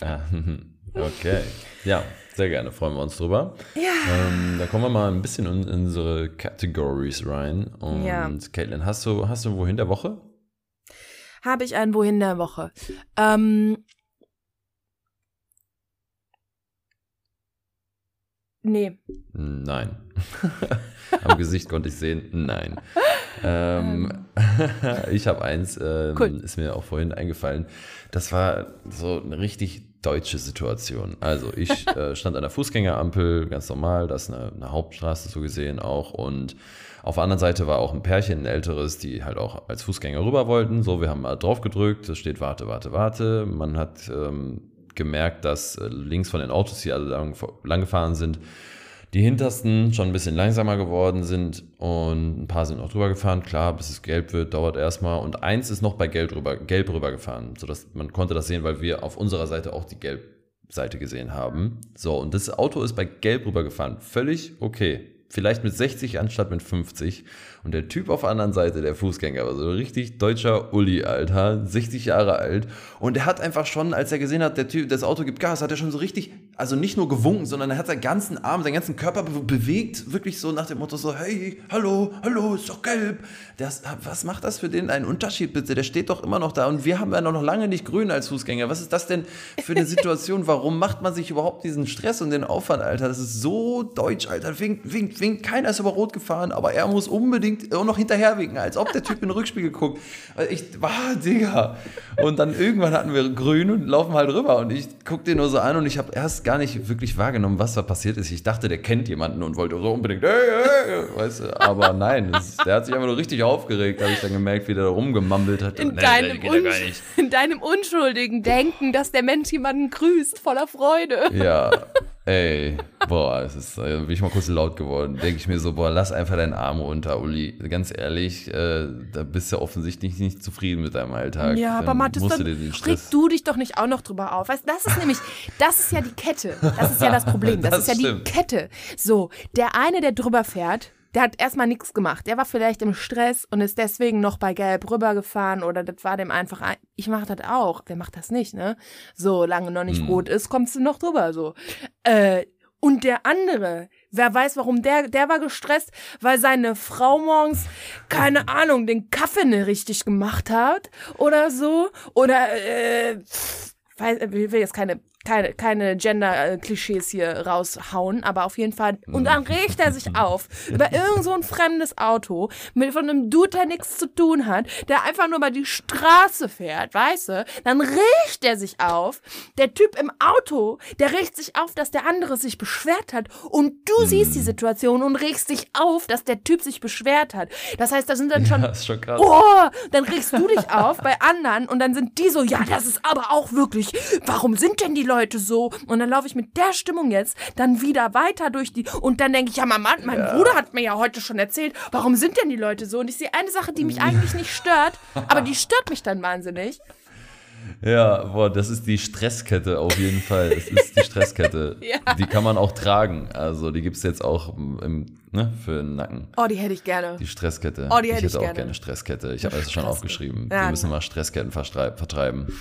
Speaker 1: Ja, okay. Ja, sehr gerne, freuen wir uns drüber.
Speaker 2: Ja.
Speaker 1: Ähm, da kommen wir mal ein bisschen in, in unsere Categories rein. Und
Speaker 2: Ja.
Speaker 1: Caitlin, hast du, hast du wohin der Woche?
Speaker 2: Habe ich ein Wohin der Woche? Ähm, nee.
Speaker 1: Nein. Am Gesicht konnte ich sehen, nein. Ähm, ich habe eins, ähm,
Speaker 2: Cool.
Speaker 1: ist mir auch vorhin eingefallen. Das war so eine richtig deutsche Situation. Also ich äh, stand an der Fußgängerampel, ganz normal, das ist eine, eine Hauptstraße so gesehen auch. Und auf der anderen Seite war auch ein Pärchen, ein älteres, die halt auch als Fußgänger rüber wollten. So, wir haben mal drauf gedrückt, es steht warte, warte, warte. Man hat ähm, gemerkt, dass äh, links von den Autos, die alle lang, lang gefahren sind, die hintersten schon ein bisschen langsamer geworden sind und ein paar sind noch drüber gefahren. Klar, bis es gelb wird, dauert erstmal. Und eins ist noch bei gelb rüber, gelb rüber gefahren, sodass man konnte das sehen, weil wir auf unserer Seite auch die Gelbseite gesehen haben. So, und das Auto ist bei gelb rüber gefahren. Völlig okay. Vielleicht mit 60 anstatt mit 50. Und der Typ auf der anderen Seite, der Fußgänger, war so ein richtig deutscher Uli, Alter, 60 Jahre alt. Und er hat einfach schon, als er gesehen hat, der Typ, das Auto gibt Gas, hat er schon so richtig, also nicht nur gewunken, sondern er hat seinen ganzen Arm, seinen ganzen Körper be bewegt, wirklich so nach dem Motto so, hey, hallo, hallo, ist doch gelb. Das, was macht das für den einen Unterschied bitte? Der steht doch immer noch da und wir haben ja noch lange nicht grün als Fußgänger. Was ist das denn für eine Situation? Warum macht man sich überhaupt diesen Stress und den Aufwand, Alter? Das ist so deutsch, Alter. Winkt, winkt, winkt. Keiner ist über Rot gefahren, aber er muss unbedingt auch noch hinterher winken, als ob der Typ in den Rückspiegel guckt. Also Ich war, Digga. Und dann irgendwann hatten wir grün und laufen halt rüber und ich guck den nur so an und ich habe erst gar nicht wirklich wahrgenommen, was da passiert ist. Ich dachte, der kennt jemanden und wollte so unbedingt, hey, hey, weißt du, aber nein, das, der hat sich einfach nur richtig aufgeregt, habe ich dann gemerkt, wie der da rumgemammelt hat.
Speaker 2: In,
Speaker 1: Nee,
Speaker 2: deinem
Speaker 1: nee, nicht.
Speaker 2: in deinem unschuldigen Denken, dass der Mensch jemanden grüßt, voller Freude.
Speaker 1: Ja, ey, boah, es ist, äh, bin ich mal kurz laut geworden. Denke ich mir so, boah, lass einfach deinen Arm runter, Uli. Ganz ehrlich, äh, da bist du offensichtlich nicht zufrieden mit deinem Alltag.
Speaker 2: Ja, aber Mathis,
Speaker 1: musst du dir den Stress.
Speaker 2: du dich doch nicht auch noch drüber auf. Weißt, das ist nämlich, das ist ja die Kette. Das ist ja das Problem. Das,
Speaker 1: Das
Speaker 2: ist ja
Speaker 1: stimmt.
Speaker 2: die Kette. So, der eine, der drüber fährt, der hat erstmal nichts gemacht. Der war vielleicht im Stress und ist deswegen noch bei Gelb rübergefahren oder das war dem einfach ein. Ich mache das auch. Wer macht das nicht, ne? Solange noch nicht
Speaker 1: Hm.
Speaker 2: rot ist, kommst du noch drüber, so. Äh, und der andere, wer weiß, warum der, der war gestresst, weil seine Frau morgens, keine Ahnung, den Kaffee nicht richtig gemacht hat oder so. Oder, äh, weiß, ich will jetzt keine, keine, keine Gender-Klischees hier raushauen, aber auf jeden Fall. Und dann regt er sich auf über irgend so ein fremdes Auto mit von einem Dude, der nichts zu tun hat, der einfach nur über die Straße fährt, weißt du? Dann regt er sich auf. Der Typ im Auto, der regt sich auf, dass der andere sich beschwert hat. Und du siehst die Situation und regst dich auf, dass der Typ sich beschwert hat. Das heißt, da sind dann schon
Speaker 1: Das ist schon krass.
Speaker 2: Oh, dann regst du dich auf bei anderen und dann sind die so, ja, das ist aber auch wirklich, warum sind denn die Leute Leute so? Und dann laufe ich mit der Stimmung jetzt dann wieder weiter durch die. Und dann denke ich, ja, Mama, mein Bruder hat mir ja heute schon erzählt, warum sind denn die Leute so? Und ich sehe eine Sache, die mich eigentlich nicht stört, aber die stört mich dann wahnsinnig.
Speaker 1: Ja, boah, das ist die Stresskette auf jeden Fall. Es ist die Stresskette.
Speaker 2: Ja.
Speaker 1: Die kann man auch tragen. Also die gibt es jetzt auch im, ne, für den Nacken.
Speaker 2: Oh, die hätte ich gerne.
Speaker 1: Die Stresskette.
Speaker 2: Oh, die hätte
Speaker 1: ich hätte
Speaker 2: ich
Speaker 1: auch
Speaker 2: gerne.
Speaker 1: gerne Stresskette. Ich habe das schon aufgeschrieben.
Speaker 2: Ja,
Speaker 1: Wir müssen mal Stressketten vertreiben.
Speaker 2: Stresskette.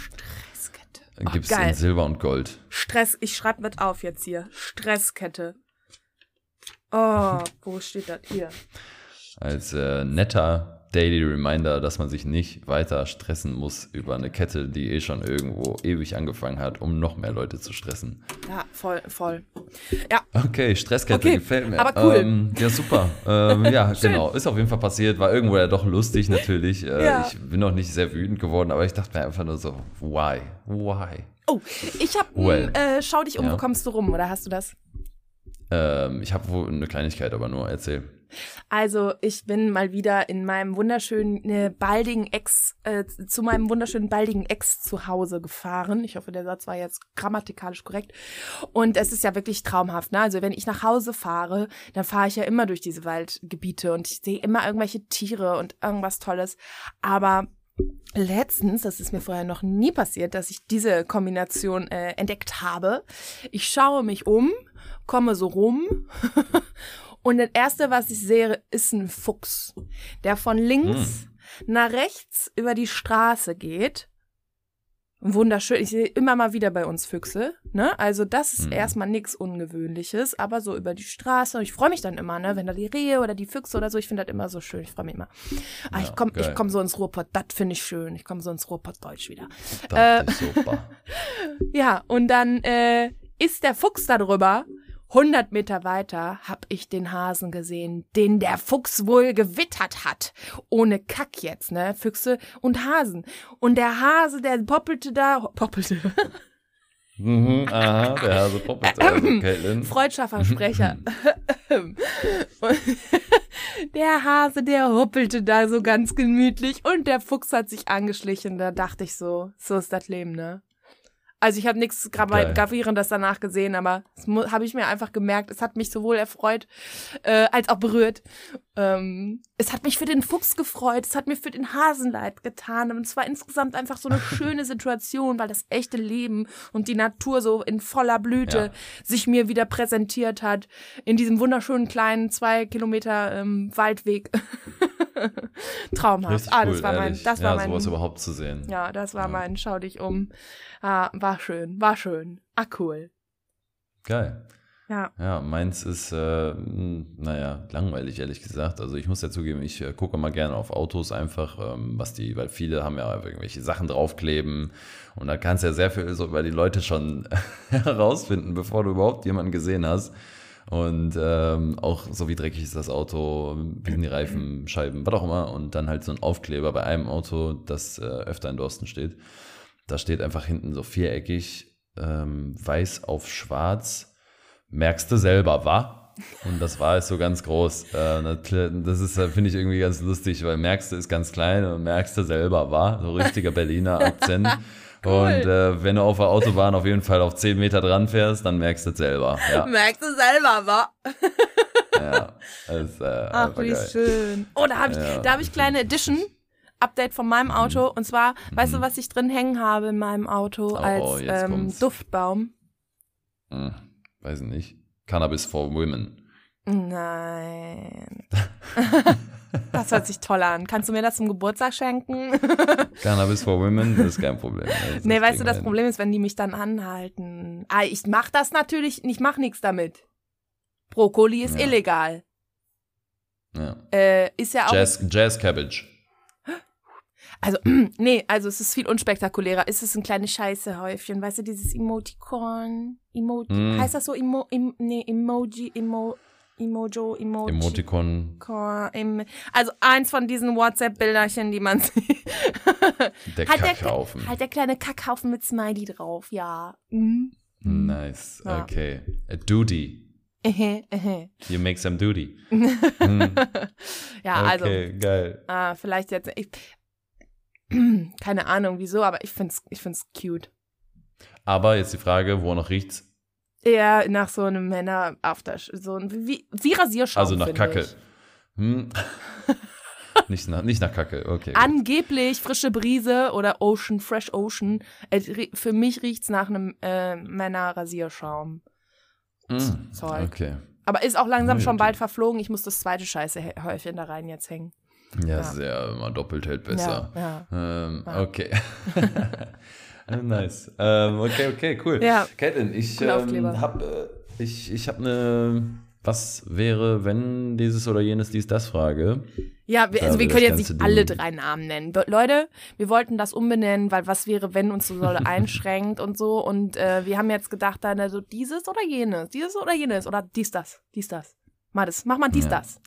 Speaker 1: Gibt es in Silber und Gold.
Speaker 2: Stress, ich schreibe mit auf jetzt hier. Stresskette. Oh, wo steht das hier?
Speaker 1: Als äh, netter Daily Reminder, dass man sich nicht weiter stressen muss über eine Kette, die eh schon irgendwo ewig angefangen hat, um noch mehr Leute zu stressen.
Speaker 2: Ja, voll, voll. Ja,
Speaker 1: Okay, Stresskette
Speaker 2: Okay,
Speaker 1: gefällt mir.
Speaker 2: aber cool.
Speaker 1: Ähm, ja, super. Ähm, ja, genau. Ist auf jeden Fall passiert. War irgendwo ja doch lustig natürlich. Äh,
Speaker 2: Ja.
Speaker 1: Ich bin noch nicht sehr wütend geworden, aber ich dachte mir einfach nur so, why? Why?
Speaker 2: Oh, ich hab,
Speaker 1: Well.
Speaker 2: äh, schau dich um,
Speaker 1: Ja.
Speaker 2: wo kommst du rum, oder hast du das?
Speaker 1: Ähm, ich habe wohl eine Kleinigkeit, aber nur erzähl.
Speaker 2: Also, ich bin mal wieder in meinem wunderschönen äh, baldigen Ex, äh, zu meinem wunderschönen baldigen Ex zu Hause gefahren. Ich hoffe, der Satz war jetzt grammatikalisch korrekt. Und es ist ja wirklich traumhaft, ne? Also, wenn ich nach Hause fahre, dann fahre ich ja immer durch diese Waldgebiete und ich sehe immer irgendwelche Tiere und irgendwas Tolles. Aber letztens, das ist mir vorher noch nie passiert, dass ich diese Kombination äh, entdeckt habe. Ich schaue mich um, komme so rum und das erste, was ich sehe, ist ein Fuchs, der von links nach rechts über die Straße geht. Wunderschön. Ich sehe immer mal wieder bei uns Füchse, ne? Also das ist
Speaker 1: Mhm.
Speaker 2: erstmal nichts Ungewöhnliches, aber so über die Straße. Ich freue mich dann immer, ne? Wenn da die Rehe oder die Füchse oder so, ich finde das immer so schön. Ich freue mich immer. Ah,
Speaker 1: Ja,
Speaker 2: ich komme ich komm so ins Ruhrpott, das finde ich schön. Ich komme so ins Ruhrpott Deutsch wieder.
Speaker 1: Das ist super.
Speaker 2: Ja, und dann äh, ist der Fuchs da drüber. 100 Meter weiter hab ich den Hasen gesehen, den der Fuchs wohl gewittert hat. Ohne Kack jetzt, ne? Füchse und Hasen. Und der Hase, der poppelte da, poppelte,
Speaker 1: mhm, aha, der Hase poppelt. Also, Caitlin.
Speaker 2: freudscher Versprecher. Der Hase, der hoppelte da so ganz gemütlich und der Fuchs hat sich angeschlichen. Da dachte ich so, so ist das Leben, ne? Also ich habe nichts. Gravierendes danach gesehen, aber das habe ich mir einfach gemerkt. Es hat mich sowohl erfreut äh, als auch berührt. Ähm, es hat mich für den Fuchs gefreut, es hat mir für den Hasen leid getan. Und es war insgesamt einfach so eine schöne Situation, weil das echte Leben und die Natur so in voller Blüte
Speaker 1: Ja.
Speaker 2: sich mir wieder präsentiert hat. In diesem wunderschönen kleinen zwei Kilometer ähm, Waldweg. Traumhaft. Ah,
Speaker 1: cool,
Speaker 2: das war mein,
Speaker 1: ehrlich.
Speaker 2: das
Speaker 1: ja,
Speaker 2: war mein,
Speaker 1: sowas überhaupt zu sehen.
Speaker 2: ja, das war
Speaker 1: Ja.
Speaker 2: mein Schau dich um. Ah, war schön, war schön. Ah, cool.
Speaker 1: Geil.
Speaker 2: Ja.
Speaker 1: Ja, meins ist, äh, mh, naja, langweilig, ehrlich gesagt. Also ich muss ja zugeben, ich äh, gucke mal gerne auf Autos einfach, ähm, was die, weil viele haben ja irgendwelche Sachen draufkleben und da kannst du ja sehr viel so über die Leute schon herausfinden, bevor du überhaupt jemanden gesehen hast. Und ähm, auch so wie dreckig ist das Auto, wie sind die Reifen, Scheiben, was auch immer. Und dann halt so ein Aufkleber bei einem Auto, das äh, öfter in Dorsten steht. Da steht einfach hinten so viereckig, ähm, weiß auf schwarz, merkst du selber, wa? Und das war ist so ganz groß. Äh, das ist, äh, finde ich irgendwie ganz lustig, weil merkst du ist ganz klein und merkst du selber, wa? So richtiger Berliner Akzent. Und äh, wenn du auf der Autobahn auf jeden Fall auf 10 Meter dran fährst, dann merkst du es selber. Ja,
Speaker 2: Merkst du selber, wa?
Speaker 1: ja. Das äh,
Speaker 2: Ach, wie
Speaker 1: geil.
Speaker 2: schön. Oh, da habe ich,
Speaker 1: Ja.
Speaker 2: da hab ich kleine Edition. Update von meinem Auto. Und zwar, weißt du, was ich drin hängen habe in meinem Auto
Speaker 1: Oh,
Speaker 2: als
Speaker 1: oh,
Speaker 2: ähm. Duftbaum?
Speaker 1: Hm, weiß ich nicht. Cannabis for Women.
Speaker 2: Nein. das hört sich toll an. Kannst du mir das zum Geburtstag schenken?
Speaker 1: Cannabis for Women, das ist kein Problem. Das
Speaker 2: nee, weißt du, das
Speaker 1: hin.
Speaker 2: Problem ist, wenn die mich dann anhalten. Ah, ich mach das natürlich, ich mach nichts damit. Brokkoli ist
Speaker 1: Ja.
Speaker 2: illegal.
Speaker 1: Ja.
Speaker 2: Äh, ist ja auch.
Speaker 1: Jazz, Jazz Cabbage.
Speaker 2: Also, nee, also es ist viel unspektakulärer. Es ist ein kleines Scheißehäufchen. Weißt du, dieses Emoticon? Emoji.
Speaker 1: Mm.
Speaker 2: Heißt das so? Emo, em, nee, Emoji, Emo, Emojo, Emoji.
Speaker 1: Emoticon,
Speaker 2: Also eins von diesen WhatsApp-Bilderchen, die man sieht.
Speaker 1: der
Speaker 2: Halt der,
Speaker 1: Kackhaufen.
Speaker 2: halt der kleine Kackhaufen mit Smiley drauf, ja. Mhm.
Speaker 1: Nice,
Speaker 2: Ja.
Speaker 1: okay. A duty. You make some duty. Hm,
Speaker 2: ja, also,
Speaker 1: okay, geil.
Speaker 2: ah, vielleicht jetzt, ich, keine Ahnung wieso, aber ich find's, ich find's cute.
Speaker 1: Aber jetzt die Frage, wo noch riecht's?
Speaker 2: Eher nach so einem Männer-After, so ein, wie, wie Rasierschaum.
Speaker 1: Also nach Kacke.
Speaker 2: Ich.
Speaker 1: Hm. nicht, nach, nicht nach Kacke, okay.
Speaker 2: Angeblich frische Brise oder Ocean, Fresh Ocean. Für mich riecht's nach einem äh, Männer-Rasierschaum. Zeug.
Speaker 1: Okay.
Speaker 2: Aber ist auch langsam
Speaker 1: Ja,
Speaker 2: schon bald verflogen. Ich muss das zweite Scheiße Häufchen da rein jetzt hängen.
Speaker 1: Ja,
Speaker 2: Ja.
Speaker 1: sehr, immer doppelt hält besser.
Speaker 2: Ja,
Speaker 1: Ähm,
Speaker 2: Ja.
Speaker 1: Okay. Äh, nice. Ähm, okay, okay, cool.
Speaker 2: Ja.
Speaker 1: Caitlin, ich ähm, habe äh, ich, ich hab eine Was wäre, wenn dieses oder jenes, dies, das Frage?
Speaker 2: Ja, wir, also wir können jetzt nicht alle drei Namen nennen. Leute, wir wollten das umbenennen, weil was wäre, wenn uns so doll einschränkt und so. Und äh, wir haben jetzt gedacht, dann so dieses oder jenes, dieses oder jenes oder dies, das, dies, das. Mal das, mach mal dies,
Speaker 1: Ja.
Speaker 2: das.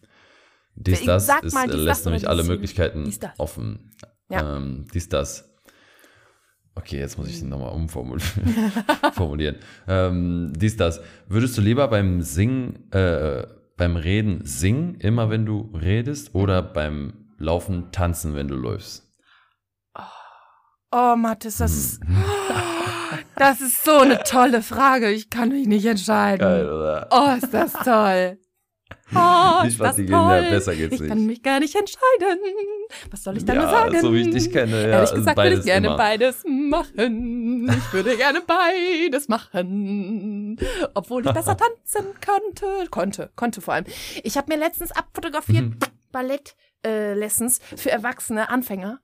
Speaker 1: Dies, das
Speaker 2: sag
Speaker 1: ist,
Speaker 2: mal,
Speaker 1: äh,
Speaker 2: dies,
Speaker 1: lässt
Speaker 2: das
Speaker 1: nämlich alle Möglichkeiten
Speaker 2: dies,
Speaker 1: offen.
Speaker 2: Ja.
Speaker 1: Ähm, dies, das. Okay, jetzt muss ich den nochmal umformulieren. formulieren. Ähm, dies, das. Würdest du lieber beim Singen, äh, beim Reden singen, immer wenn du redest, oder beim Laufen tanzen, wenn du läufst?
Speaker 2: Oh, Mathis, das ist,
Speaker 1: Hm.
Speaker 2: das ist so eine tolle Frage. Ich kann mich nicht entscheiden.
Speaker 1: Geil, oder?
Speaker 2: Oh, ist das toll. Oh,
Speaker 1: was
Speaker 2: das
Speaker 1: die. Kinder, besser geht's
Speaker 2: ich
Speaker 1: nicht.
Speaker 2: kann mich gar nicht entscheiden. Was soll ich dann nur
Speaker 1: ja,
Speaker 2: sagen?
Speaker 1: so wie ich dich kenne, ja,
Speaker 2: Ehrlich
Speaker 1: also
Speaker 2: gesagt würde
Speaker 1: beides
Speaker 2: ich gerne
Speaker 1: immer.
Speaker 2: beides machen. Ich würde gerne beides machen. Obwohl ich besser tanzen könnte. Konnte, konnte vor allem. Ich habe mir letztens abfotografiert,
Speaker 1: Mhm.
Speaker 2: Ballett äh, Lessons für erwachsene Anfänger.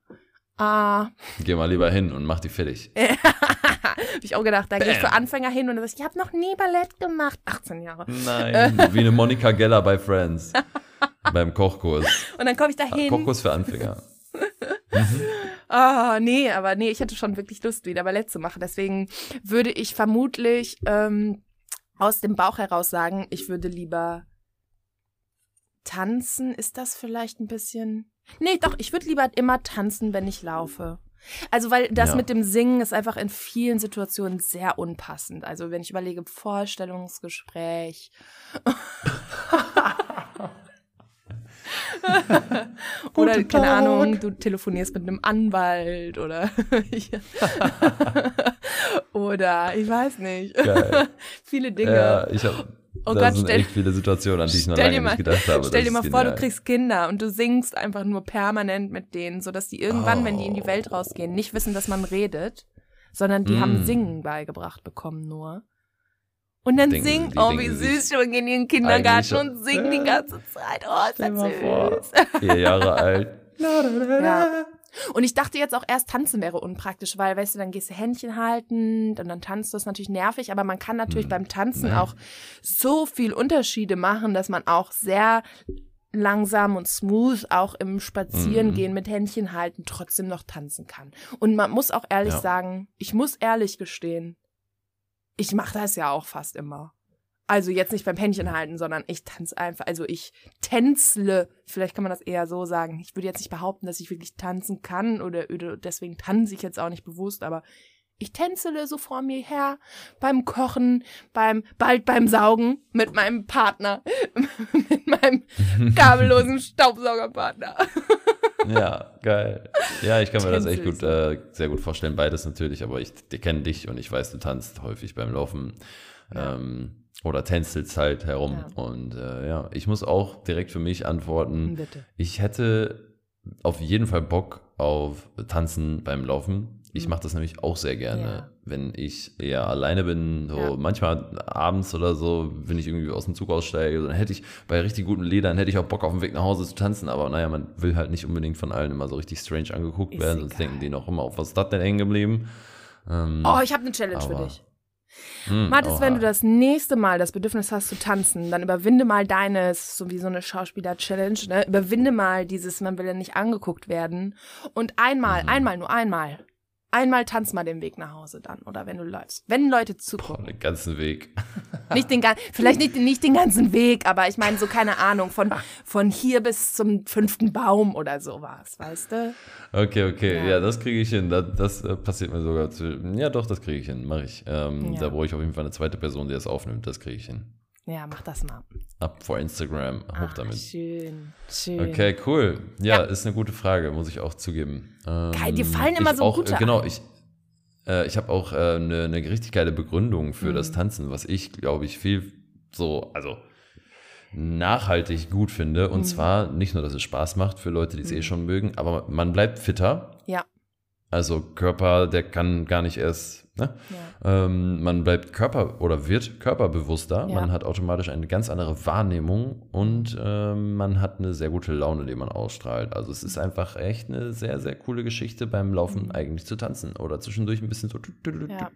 Speaker 2: Ah,
Speaker 1: Geh mal lieber hin und mach die fertig.
Speaker 2: hab ich auch gedacht, da gehe ich für Anfänger hin und dann sag ich, ich habe noch nie Ballett gemacht. 18 Jahre.
Speaker 1: Nein, wie eine Monika Geller bei Friends. beim Kochkurs.
Speaker 2: Und dann komme ich da hin.
Speaker 1: Kochkurs für Anfänger.
Speaker 2: Ah, nee, aber nee, ich hätte schon wirklich Lust, wieder Ballett zu machen. Deswegen würde ich vermutlich ähm, aus dem Bauch heraus sagen, ich würde lieber tanzen. Ist das vielleicht ein bisschen. Nee, doch, ich würde lieber immer tanzen, wenn ich laufe. Also, weil das
Speaker 1: Ja.
Speaker 2: mit dem Singen ist einfach in vielen Situationen sehr unpassend. Also, wenn ich überlege, Vorstellungsgespräch. oder,
Speaker 1: Guten
Speaker 2: keine
Speaker 1: Tag.
Speaker 2: Ahnung, du telefonierst mit einem Anwalt oder. oder, ich weiß nicht. Viele Dinge.
Speaker 1: Ja, ich hab,
Speaker 2: Oh
Speaker 1: da
Speaker 2: Gott,
Speaker 1: sind
Speaker 2: stell-
Speaker 1: echt viele Situationen, an die ich noch lange
Speaker 2: dir mal,
Speaker 1: nicht gedacht habe.
Speaker 2: stell dir
Speaker 1: Das
Speaker 2: mal vor, du kriegst Kinder und du singst einfach nur permanent mit denen, sodass die irgendwann, wenn die in die
Speaker 1: Oh.
Speaker 2: Welt rausgehen, nicht wissen, dass man redet, sondern die
Speaker 1: Mm.
Speaker 2: haben Singen beigebracht bekommen nur. Und dann
Speaker 1: Denken
Speaker 2: singen, oh, wie süß, schon gehen die in den Kindergarten und singen die ganze Zeit. Oh, ist das
Speaker 1: mal vor,
Speaker 2: süß.
Speaker 1: vier Jahre alt.
Speaker 2: Ja. Und ich dachte jetzt auch erst, tanzen wäre unpraktisch, weil, weißt du, dann gehst du Händchen halten und dann tanzt du, ist natürlich nervig, aber man kann natürlich
Speaker 1: Hm.
Speaker 2: beim Tanzen
Speaker 1: Nee.
Speaker 2: auch so viel Unterschiede machen, dass man auch sehr langsam und smooth auch im Spazierengehen
Speaker 1: Mhm.
Speaker 2: mit Händchen halten trotzdem noch tanzen kann. Und man muss auch ehrlich
Speaker 1: Ja.
Speaker 2: sagen, ich muss ehrlich gestehen, ich mache das ja auch fast immer. Also jetzt nicht beim Händchen halten, sondern ich tanze einfach, also ich tänzle, vielleicht kann man das eher so sagen. Ich würde jetzt nicht behaupten, dass ich wirklich tanzen kann oder, oder deswegen tanze ich jetzt auch nicht bewusst, aber ich tänzele so vor mir her beim Kochen, beim bald beim Saugen mit meinem Partner, mit meinem kabellosen Staubsaugerpartner.
Speaker 1: Ja, geil. Ja, ich kann mir das echt gut, äh, sehr gut vorstellen. Beides natürlich, aber ich kenne dich und ich weiß, du tanzt häufig beim Laufen.
Speaker 2: Ja.
Speaker 1: Ähm, oder tänzelst halt herum.
Speaker 2: Ja.
Speaker 1: Und äh, ja, ich muss auch direkt für mich antworten.
Speaker 2: Bitte.
Speaker 1: Ich hätte auf jeden Fall Bock auf Tanzen beim Laufen. Ich
Speaker 2: Mhm.
Speaker 1: mache das nämlich auch sehr gerne,
Speaker 2: Ja.
Speaker 1: wenn ich eher alleine bin. So
Speaker 2: Ja.
Speaker 1: manchmal abends oder so, wenn ich irgendwie aus dem Zug aussteige, dann hätte ich bei richtig guten Liedern hätte ich auch Bock auf dem Weg nach Hause zu tanzen. Aber naja, man will halt nicht unbedingt von allen immer so richtig strange angeguckt
Speaker 2: Ist
Speaker 1: werden, sonst
Speaker 2: egal.
Speaker 1: denken die noch immer, auf was ist das denn hängen geblieben? Ähm,
Speaker 2: Oh, ich habe eine Challenge für dich.
Speaker 1: Hm,
Speaker 2: Mathis, wenn du das nächste Mal das Bedürfnis hast zu tanzen, dann überwinde mal deines, so wie so eine Schauspieler-Challenge, ne? Überwinde mal dieses, man will ja nicht angeguckt werden. Und einmal,
Speaker 1: Mhm.
Speaker 2: einmal, nur einmal. Einmal tanz mal den Weg nach Hause dann. Oder wenn du läufst. Wenn Leute
Speaker 1: Boah,
Speaker 2: zugucken.
Speaker 1: den ganzen Weg.
Speaker 2: Nicht den, vielleicht nicht, nicht den ganzen Weg, aber ich meine so, keine Ahnung, von, von hier bis zum fünften Baum oder sowas, weißt du?
Speaker 1: Okay, okay, ja,
Speaker 2: Ja.
Speaker 1: das kriege ich hin. Das, das äh, passiert mir sogar zu. Ja, doch, das kriege ich hin, mache ich. Ähm,
Speaker 2: Ja.
Speaker 1: Da brauche ich auf jeden Fall eine zweite Person, die das aufnimmt. Das kriege ich hin.
Speaker 2: Ja, mach das mal.
Speaker 1: Ab vor Instagram, hoch
Speaker 2: Ah,
Speaker 1: damit.
Speaker 2: Schön, schön.
Speaker 1: Okay, cool. Ja,
Speaker 2: Ja.
Speaker 1: ist eine gute Frage, muss ich auch zugeben. Ähm,
Speaker 2: Geil, dir fallen immer so
Speaker 1: auch,
Speaker 2: gute
Speaker 1: Genau, ich. äh, ich habe auch äh, eine, eine richtig geile Begründung für
Speaker 2: Mhm.
Speaker 1: das Tanzen, was ich, glaube ich, viel so, also nachhaltig gut finde. Und
Speaker 2: Mhm.
Speaker 1: zwar nicht nur, dass es Spaß macht für Leute, die es eh schon mögen, aber man bleibt fitter.
Speaker 2: Ja.
Speaker 1: Also Körper, der kann gar nicht erst, ne?
Speaker 2: Ja.
Speaker 1: Ähm, man bleibt Körper oder wird körperbewusster.
Speaker 2: Ja.
Speaker 1: Man hat automatisch eine ganz andere Wahrnehmung und ähm, man hat eine sehr gute Laune, die man ausstrahlt. Also es ist einfach echt eine sehr, sehr coole Geschichte beim Laufen
Speaker 2: Mhm.
Speaker 1: eigentlich zu tanzen oder zwischendurch ein bisschen so.
Speaker 2: Ja.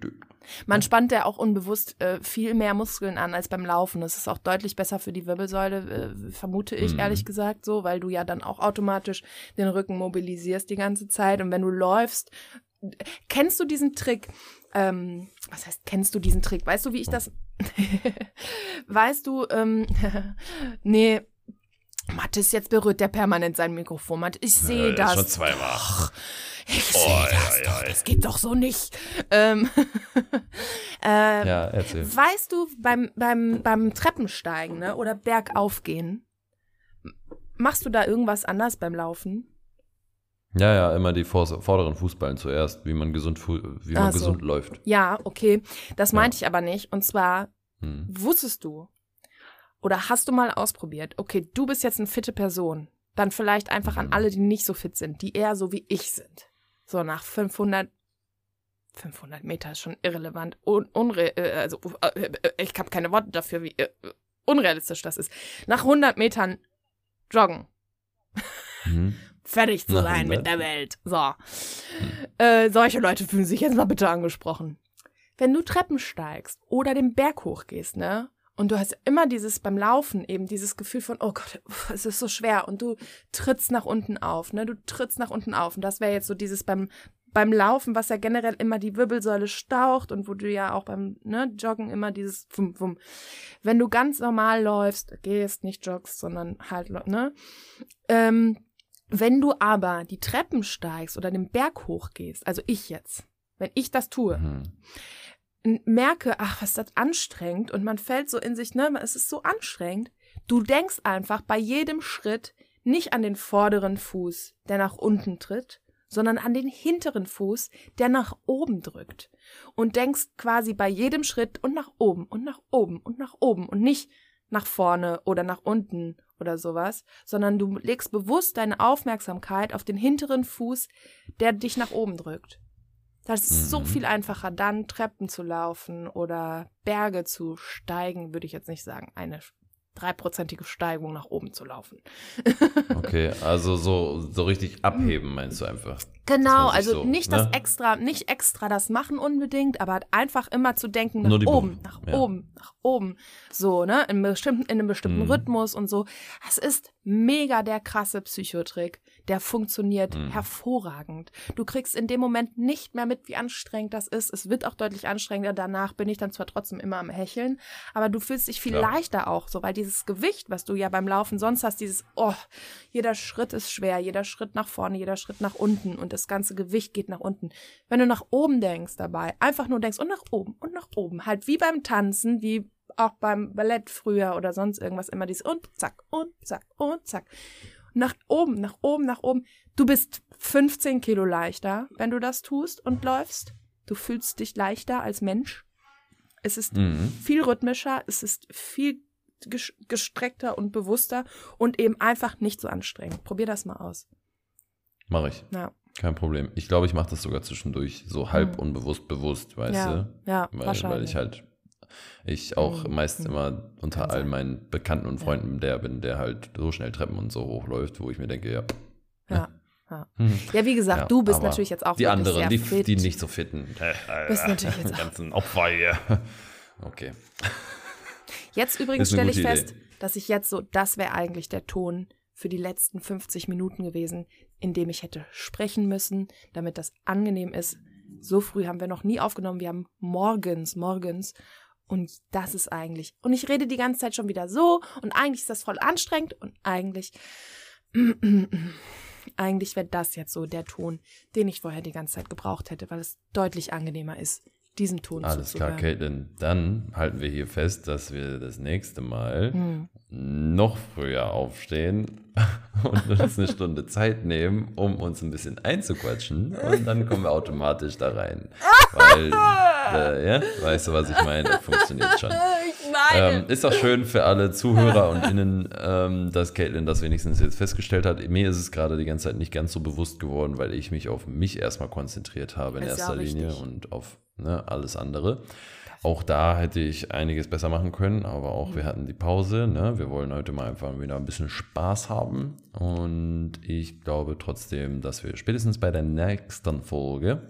Speaker 2: Man spannt ja auch unbewusst äh, viel mehr Muskeln an als beim Laufen. Das ist auch deutlich besser für die Wirbelsäule, äh, vermute ich
Speaker 1: Mhm.
Speaker 2: ehrlich gesagt so, weil du ja dann auch automatisch den Rücken mobilisierst die ganze Zeit. Und wenn du läufst, kennst du diesen Trick? Ähm, was heißt, kennst du diesen Trick? Weißt du, wie ich das. weißt du, ähm, nee. Mathis, jetzt berührt der permanent sein Mikrofon. Mathis, ich sehe
Speaker 1: Äh,
Speaker 2: das.
Speaker 1: schon zweimal.
Speaker 2: Doch. Ich
Speaker 1: Oh,
Speaker 2: sehe
Speaker 1: ja,
Speaker 2: das
Speaker 1: ja,
Speaker 2: doch.
Speaker 1: ja.
Speaker 2: Das geht doch so nicht. Ähm, äh,
Speaker 1: Ja, erzähl.
Speaker 2: Weißt du, beim, beim, beim Treppensteigen ne, oder Bergaufgehen, machst du da irgendwas anders beim Laufen?
Speaker 1: Ja, ja, immer die vor- vorderen Fußballen zuerst, wie man gesund, wie man
Speaker 2: so.
Speaker 1: gesund läuft.
Speaker 2: Ja, okay. Das
Speaker 1: Ja.
Speaker 2: meinte ich aber nicht. Und zwar,
Speaker 1: Hm.
Speaker 2: wusstest du oder hast du mal ausprobiert, okay, du bist jetzt eine fitte Person. Dann vielleicht einfach an
Speaker 1: Mhm.
Speaker 2: alle, die nicht so fit sind, die eher so wie ich sind. So nach 500, 500 Meter ist schon irrelevant. Un, unre, äh, also, äh, äh, ich habe keine Worte dafür, wie unrealistisch das ist. Nach 100 Metern joggen.
Speaker 1: Mhm.
Speaker 2: fertig zu sein
Speaker 1: 100?
Speaker 2: mit der Welt. So. Äh, solche Leute fühlen sich jetzt mal bitte angesprochen. Wenn du Treppen steigst oder den Berg hochgehst, ne? Und du hast immer dieses beim Laufen eben dieses Gefühl von, oh Gott, es ist so schwer. Und du trittst nach unten auf, ne? Du trittst nach unten auf. Und das wäre jetzt so dieses beim, beim Laufen, was ja generell immer die Wirbelsäule staucht und wo du ja auch beim ne, Joggen immer dieses Fum, Fum. Wenn du ganz normal läufst, gehst, nicht joggst, sondern halt, ne? Ähm, wenn du aber die Treppen steigst oder den Berg hochgehst, also ich jetzt, wenn ich das tue,
Speaker 1: Mhm.
Speaker 2: merke, ach, was ist das anstrengend und man fällt so in sich, ne, es ist so anstrengend. Du denkst einfach bei jedem Schritt nicht an den vorderen Fuß, der nach unten tritt, sondern an den hinteren Fuß, der nach oben drückt. Und denkst quasi bei jedem Schritt und nach oben und nach oben und nach oben und nicht nach vorne oder nach unten oder sowas, sondern du legst bewusst deine Aufmerksamkeit auf den hinteren Fuß, der dich nach oben drückt. Das ist so
Speaker 1: Mhm.
Speaker 2: viel einfacher, dann Treppen zu laufen oder Berge zu steigen, würde ich jetzt nicht sagen. Eine dreiprozentige Steigung nach oben zu laufen.
Speaker 1: Okay, also so, so richtig abheben meinst du einfach.
Speaker 2: Genau, also
Speaker 1: so,
Speaker 2: nicht
Speaker 1: ne?
Speaker 2: das extra, nicht extra das machen unbedingt, aber einfach immer zu denken nach oben, nach
Speaker 1: ja.
Speaker 2: oben, nach oben, so, ne, in, bestimmten, in einem bestimmten
Speaker 1: Mhm.
Speaker 2: Rhythmus und so. Das ist mega der krasse Psychotrick. Der funktioniert
Speaker 1: Mhm.
Speaker 2: hervorragend. Du kriegst in dem Moment nicht mehr mit, wie anstrengend das ist. Es wird auch deutlich anstrengender. Danach bin ich dann zwar trotzdem immer am Hecheln, aber du fühlst dich viel
Speaker 1: Klar.
Speaker 2: leichter auch, so, weil dieses Gewicht, was du ja beim Laufen sonst hast, dieses, oh, jeder Schritt ist schwer, jeder Schritt nach vorne, jeder Schritt nach unten und das ganze Gewicht geht nach unten. Wenn du nach oben denkst dabei, einfach nur denkst und nach oben und nach oben, halt wie beim Tanzen, wie auch beim Ballett früher oder sonst irgendwas immer dieses und zack und zack und zack. Nach oben, nach oben, nach oben. Du bist 15 Kilo leichter, wenn du das tust und läufst. Du fühlst dich leichter als Mensch. Es ist
Speaker 1: Mhm.
Speaker 2: viel rhythmischer, es ist viel ges- gestreckter und bewusster und eben einfach nicht so anstrengend. Probier das mal aus.
Speaker 1: Mach ich.
Speaker 2: Ja,
Speaker 1: Kein Problem. Ich glaube, ich mache das sogar zwischendurch so halb
Speaker 2: Mhm.
Speaker 1: unbewusst bewusst, weißt
Speaker 2: ja,
Speaker 1: du?
Speaker 2: ja
Speaker 1: Weil,
Speaker 2: wahrscheinlich.
Speaker 1: weil ich halt, ich auch
Speaker 2: Mhm.
Speaker 1: meist immer unter
Speaker 2: Kann
Speaker 1: all
Speaker 2: sein.
Speaker 1: meinen Bekannten und
Speaker 2: Ja.
Speaker 1: Freunden der bin, der halt so schnell Treppen und so hochläuft, wo ich mir denke, ja.
Speaker 2: ja. Ja.
Speaker 1: hm.
Speaker 2: ja, wie gesagt,
Speaker 1: Ja,
Speaker 2: du bist natürlich jetzt auch
Speaker 1: Die anderen, die,
Speaker 2: fit.
Speaker 1: die nicht so fitten.
Speaker 2: Bist natürlich jetzt auch-
Speaker 1: ganzen Opfer hier. Okay.
Speaker 2: Jetzt übrigens stelle ich fest,
Speaker 1: Idee.
Speaker 2: dass ich jetzt so, das wäre eigentlich der Ton für die letzten 50 Minuten gewesen, in dem ich hätte sprechen müssen, damit das angenehm ist. So früh haben wir noch nie aufgenommen. Wir haben morgens, morgens. Und das ist eigentlich. Und ich rede die ganze Zeit schon wieder so. Und eigentlich ist das voll anstrengend. Und eigentlich. Eigentlich wäre das jetzt so der Ton, den ich vorher die ganze Zeit gebraucht hätte, weil es deutlich angenehmer ist, diesem Ton
Speaker 1: Alles klar,
Speaker 2: zuzuhören.
Speaker 1: Caitlin. Dann halten wir hier fest, dass wir das nächste Mal
Speaker 2: Hm.
Speaker 1: noch früher aufstehen und uns eine Stunde Zeit nehmen, um uns ein bisschen einzuquatschen. Und dann kommen wir automatisch da rein. Weil, äh, ja, weißt du, was ich meine? Funktioniert schon. Ähm, ist auch schön für alle Zuhörer und Innen, ähm, dass Caitlin das wenigstens jetzt festgestellt hat. Mir ist es gerade die ganze Zeit nicht ganz so bewusst geworden, weil ich mich auf mich erstmal konzentriert habe in
Speaker 2: Ist
Speaker 1: erster Linie und auf ne, alles andere. Auch da hätte ich einiges besser machen können, aber auch wir hatten die Pause. Ne? Wir wollen heute mal einfach wieder ein bisschen Spaß haben. Und ich glaube trotzdem, dass wir spätestens bei der nächsten Folge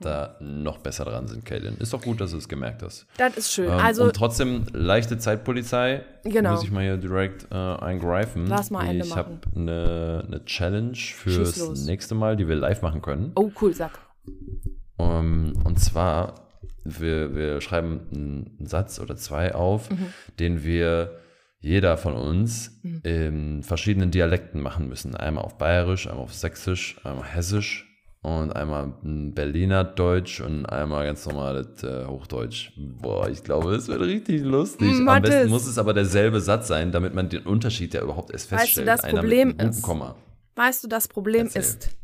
Speaker 1: da noch besser dran sind, Caitlin. Ist doch gut, dass du es gemerkt hast.
Speaker 2: Das ist schön.
Speaker 1: Ähm,
Speaker 2: also,
Speaker 1: und trotzdem leichte Zeitpolizei.
Speaker 2: Genau.
Speaker 1: Muss ich mal hier direkt äh, eingreifen.
Speaker 2: Lass mal Ende
Speaker 1: ich habe eine, eine Challenge fürs nächste Mal, die wir live machen können.
Speaker 2: oh, cool, sag.
Speaker 1: Um, und zwar, wir, wir schreiben einen Satz oder zwei auf,
Speaker 2: Mhm.
Speaker 1: den wir jeder von uns in verschiedenen Dialekten machen müssen. Einmal auf Bayerisch, einmal auf Sächsisch, einmal Hessisch und einmal ein Berliner Deutsch und einmal ganz normales äh, Hochdeutsch. Boah, ich glaube, es wird richtig lustig. Am
Speaker 2: Mathis.
Speaker 1: besten muss es aber derselbe Satz sein, damit man den Unterschied ja überhaupt erst
Speaker 2: Weißt du,
Speaker 1: feststellt.
Speaker 2: das
Speaker 1: Einer
Speaker 2: Problem ist-
Speaker 1: Komma.
Speaker 2: Weißt du, das Problem
Speaker 1: Erzähl.
Speaker 2: ist,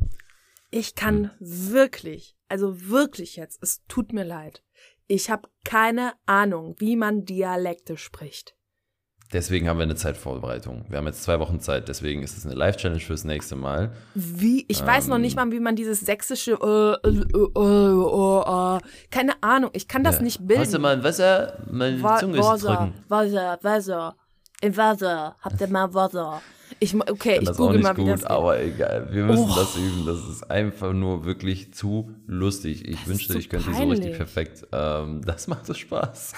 Speaker 2: ich kann wirklich, also wirklich jetzt, es tut mir leid, ich habe keine Ahnung, wie man Dialekte spricht.
Speaker 1: Deswegen haben wir eine Zeitvorbereitung. Wir haben jetzt zwei Wochen Zeit, deswegen ist es eine Live-Challenge fürs nächste Mal.
Speaker 2: Wie? Ich weiß noch nicht
Speaker 1: Ähm.
Speaker 2: mal, wie man dieses sächsische, äh, äh, äh, äh, äh, keine Ahnung, ich kann das
Speaker 1: Ja.
Speaker 2: nicht bilden.
Speaker 1: Hast du mal ein Wasser? Meine
Speaker 2: Wa-
Speaker 1: Zunge ist
Speaker 2: Wasser,
Speaker 1: trocken.
Speaker 2: Wasser, Wasser, im Wasser, habt ihr mal Wasser? Ich, okay, ich
Speaker 1: das auch
Speaker 2: google mal, wie das
Speaker 1: gut,
Speaker 2: geht.
Speaker 1: aber egal. Wir müssen
Speaker 2: Oh.
Speaker 1: das üben. Das ist einfach nur wirklich zu lustig. Ich
Speaker 2: ist
Speaker 1: wünschte,
Speaker 2: so
Speaker 1: ich könnte so richtig
Speaker 2: peinlich.
Speaker 1: perfekt. Ähm, das macht so Spaß.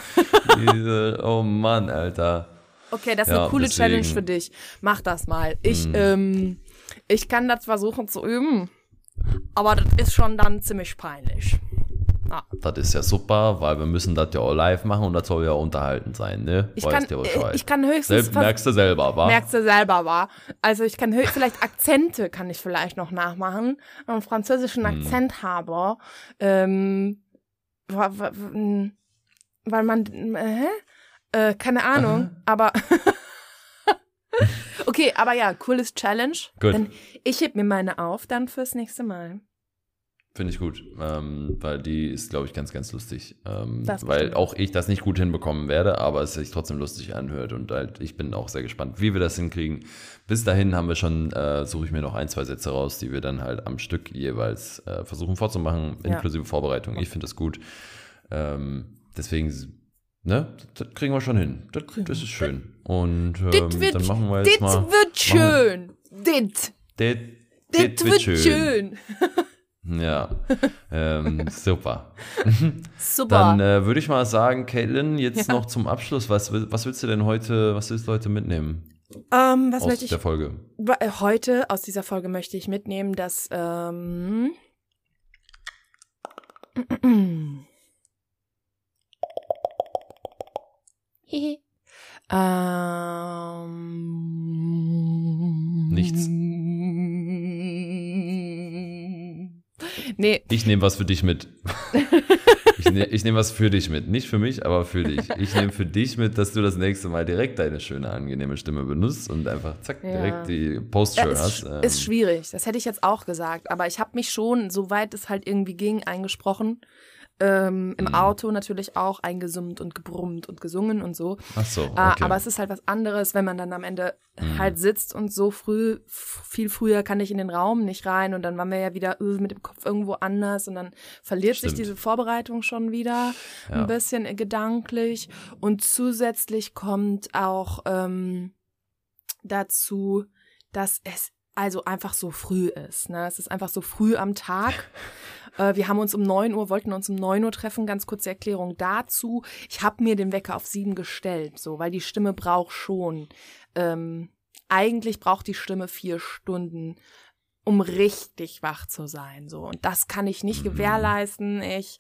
Speaker 1: Diese, oh Mann, Alter.
Speaker 2: Okay, das ist
Speaker 1: Ja,
Speaker 2: eine coole
Speaker 1: deswegen-
Speaker 2: Challenge für dich. Mach das mal. Ich,
Speaker 1: Hm.
Speaker 2: ähm, ich kann das versuchen zu üben, aber das ist schon dann ziemlich peinlich.
Speaker 1: Das ist ja super, weil wir müssen das ja auch live machen und das soll ja unterhalten sein, ne?
Speaker 2: Ich
Speaker 1: Weißt
Speaker 2: kann,
Speaker 1: ja
Speaker 2: äh, ich kann höchstens
Speaker 1: Selbst merkst du selber, wa?
Speaker 2: merkst du selber war. Also ich kann hö- vielleicht Akzente kann ich vielleicht noch nachmachen. Wenn ich einen französischen
Speaker 1: Hm.
Speaker 2: Akzent habe, ähm, wa- wa- w- m, weil man, äh, äh, keine Ahnung, aber okay, aber ja, cooles Challenge.
Speaker 1: Gut.
Speaker 2: Dann, ich heb mir meine auf dann fürs nächste Mal.
Speaker 1: Finde ich gut, ähm, weil die ist, glaube ich, ganz, ganz lustig. Ähm,
Speaker 2: Das
Speaker 1: weil
Speaker 2: bestimmt.
Speaker 1: auch ich das nicht gut hinbekommen werde, aber es sich trotzdem lustig anhört und halt, ich bin auch sehr gespannt, wie wir das hinkriegen. Bis dahin haben wir schon, äh, suche ich mir noch ein, zwei Sätze raus, die wir dann halt am Stück jeweils äh, versuchen vorzumachen,
Speaker 2: Ja.
Speaker 1: inklusive Vorbereitung. Ich finde das gut. Ähm, deswegen, ne, das kriegen wir schon hin. Das, das ist schön. Und ähm,
Speaker 2: wird,
Speaker 1: dann machen wir jetzt mal.
Speaker 2: wird schön. Dit.
Speaker 1: Dit,
Speaker 2: Dit wird schön.
Speaker 1: Ja, ähm, super.
Speaker 2: Super.
Speaker 1: Dann äh, würde ich mal sagen, Caitlin, jetzt
Speaker 2: Ja.
Speaker 1: noch zum Abschluss, was, was willst du denn heute, was willst du heute mitnehmen
Speaker 2: ähm, was
Speaker 1: aus
Speaker 2: möchte ich
Speaker 1: der Folge?
Speaker 2: Äh, Heute aus dieser Folge möchte ich mitnehmen, dass ähm, Hihi. ähm,
Speaker 1: Nichts.
Speaker 2: Nee,
Speaker 1: Ich nehme was für dich mit. ich ne, nehme was für dich mit. Nicht für mich, aber für dich. Ich nehme für dich mit, dass du das nächste Mal direkt deine schöne, angenehme Stimme benutzt und einfach zack,
Speaker 2: Ja.
Speaker 1: direkt die
Speaker 2: ja,
Speaker 1: Post-Show
Speaker 2: ist,
Speaker 1: hast. Ähm,
Speaker 2: ist schwierig. Das hätte ich jetzt auch gesagt. Aber ich habe mich schon, soweit es halt irgendwie ging, eingesprochen. Ähm, Im
Speaker 1: Mhm.
Speaker 2: Auto natürlich auch eingesummt und gebrummt und gesungen und so.
Speaker 1: Ach so, okay.
Speaker 2: Ah, aber es ist halt was anderes, wenn man dann am Ende
Speaker 1: Mhm.
Speaker 2: halt sitzt und so früh, viel früher kann ich in den Raum nicht rein und dann waren wir ja wieder äh, mit dem Kopf irgendwo anders und dann verliert sich
Speaker 1: Stimmt.
Speaker 2: diese Vorbereitung schon wieder
Speaker 1: Ja.
Speaker 2: ein bisschen gedanklich und zusätzlich kommt auch ähm, dazu, dass es also einfach so früh ist. Ne? Es ist einfach so früh am Tag. Äh, wir haben uns um 9 Uhr, wollten uns um 9 Uhr treffen. Ganz kurze Erklärung dazu. Ich habe mir den Wecker auf 7 gestellt, so, weil die Stimme braucht schon. Ähm, eigentlich braucht die Stimme vier Stunden, um richtig wach zu sein. So. Und das kann ich nicht
Speaker 1: Mhm.
Speaker 2: gewährleisten. Ich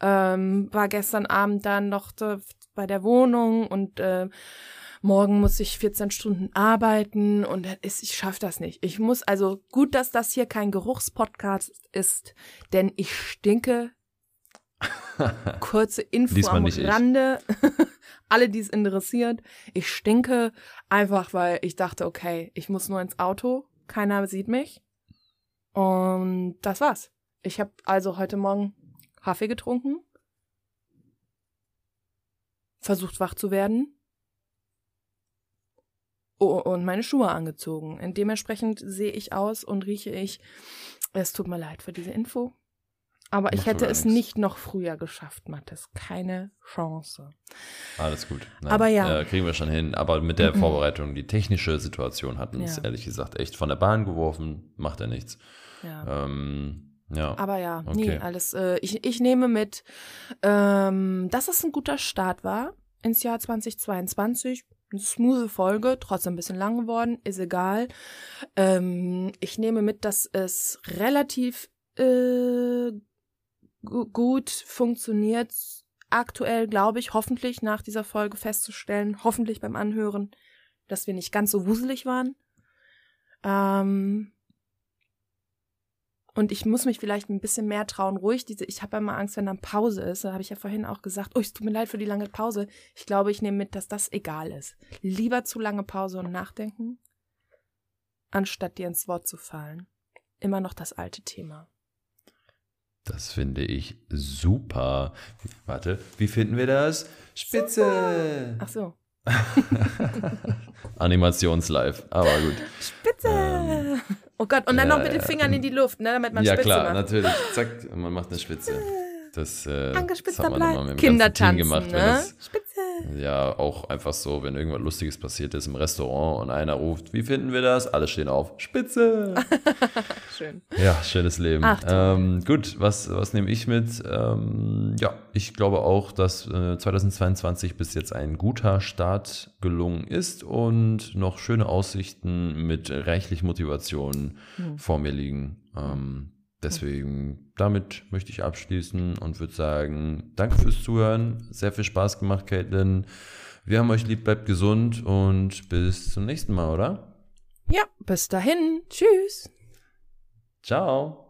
Speaker 2: ähm, war gestern Abend dann noch bei der Wohnung und äh, morgen muss ich 14 Stunden arbeiten und ist, ich schaffe das nicht. Ich muss, also gut, dass das hier kein Geruchspodcast ist, denn ich stinke Kurze Info
Speaker 1: Diesmal
Speaker 2: am. Rande. Alle, die es interessiert. Ich stinke einfach, weil ich dachte, okay, ich muss nur ins Auto. Keiner sieht mich. Und das war's. Ich habe also heute Morgen Kaffee getrunken. Versucht wach zu werden. Und meine Schuhe angezogen. Und dementsprechend sehe ich aus und rieche ich. Es tut mir leid für diese Info. Aber ich hätte es
Speaker 1: nichts.
Speaker 2: nicht noch früher geschafft, Mathis. Keine Chance.
Speaker 1: Alles gut.
Speaker 2: Aber ja.
Speaker 1: Äh, kriegen wir schon hin. Aber mit der
Speaker 2: Mhm.
Speaker 1: Vorbereitung, die technische Situation hat uns
Speaker 2: Ja.
Speaker 1: ehrlich gesagt echt von der Bahn geworfen. Macht ja nichts.
Speaker 2: Ja.
Speaker 1: Ähm, ja.
Speaker 2: Aber ja,
Speaker 1: Okay.
Speaker 2: nee, alles. Äh, ich, ich nehme mit, ähm, dass es ein guter Start war ins Jahr 2022. Eine smooth Folge, trotzdem ein bisschen lang geworden, ist egal. Ähm, ich nehme mit, dass es relativ äh, gu- gut funktioniert. Aktuell glaube ich, hoffentlich nach dieser Folge festzustellen, hoffentlich beim Anhören, dass wir nicht ganz so wuselig waren. Ähm, und ich muss mich vielleicht ein bisschen mehr trauen, ruhig diese, ich habe ja immer Angst, wenn dann Pause ist. Da habe ich ja vorhin auch gesagt, oh, es tut mir leid für die lange Pause. Ich glaube, ich nehme mit, dass das egal ist. Lieber zu lange Pause und nachdenken, anstatt dir ins Wort zu fallen. Immer noch das alte Thema.
Speaker 1: Das finde ich super. Warte, wie finden wir das? Spitze!
Speaker 2: Ach so.
Speaker 1: Animationslive, aber gut.
Speaker 2: Spitze!
Speaker 1: Ähm,
Speaker 2: oh Gott, und dann
Speaker 1: ja,
Speaker 2: noch mit den
Speaker 1: ja.
Speaker 2: Fingern in die Luft, ne, damit man
Speaker 1: ja,
Speaker 2: Spitze
Speaker 1: klar,
Speaker 2: macht.
Speaker 1: natürlich. Zack, und man macht eine Spitze. Das, äh, das hat man immer mit dem
Speaker 2: Kinder
Speaker 1: ganzen Team gemacht.
Speaker 2: Ne? Spitze!
Speaker 1: Ja, auch einfach so, wenn irgendwas Lustiges passiert ist im Restaurant und einer ruft, wie finden wir das? Alle stehen auf, Spitze!
Speaker 2: Schön.
Speaker 1: Ja, schönes Leben.
Speaker 2: Ach,
Speaker 1: ähm, gut, was, was nehme ich mit? Ähm, ja, ich glaube auch, dass äh, 2022 bis jetzt ein guter Start gelungen ist und noch schöne Aussichten mit reichlich Motivation
Speaker 2: Hm.
Speaker 1: vor mir liegen. Ähm, deswegen, damit möchte ich abschließen und würde sagen, danke fürs Zuhören. Sehr viel Spaß gemacht, Caitlin. Wir haben euch lieb, bleibt gesund und bis zum nächsten Mal, oder?
Speaker 2: Ja, bis dahin. Tschüss.
Speaker 1: Ciao.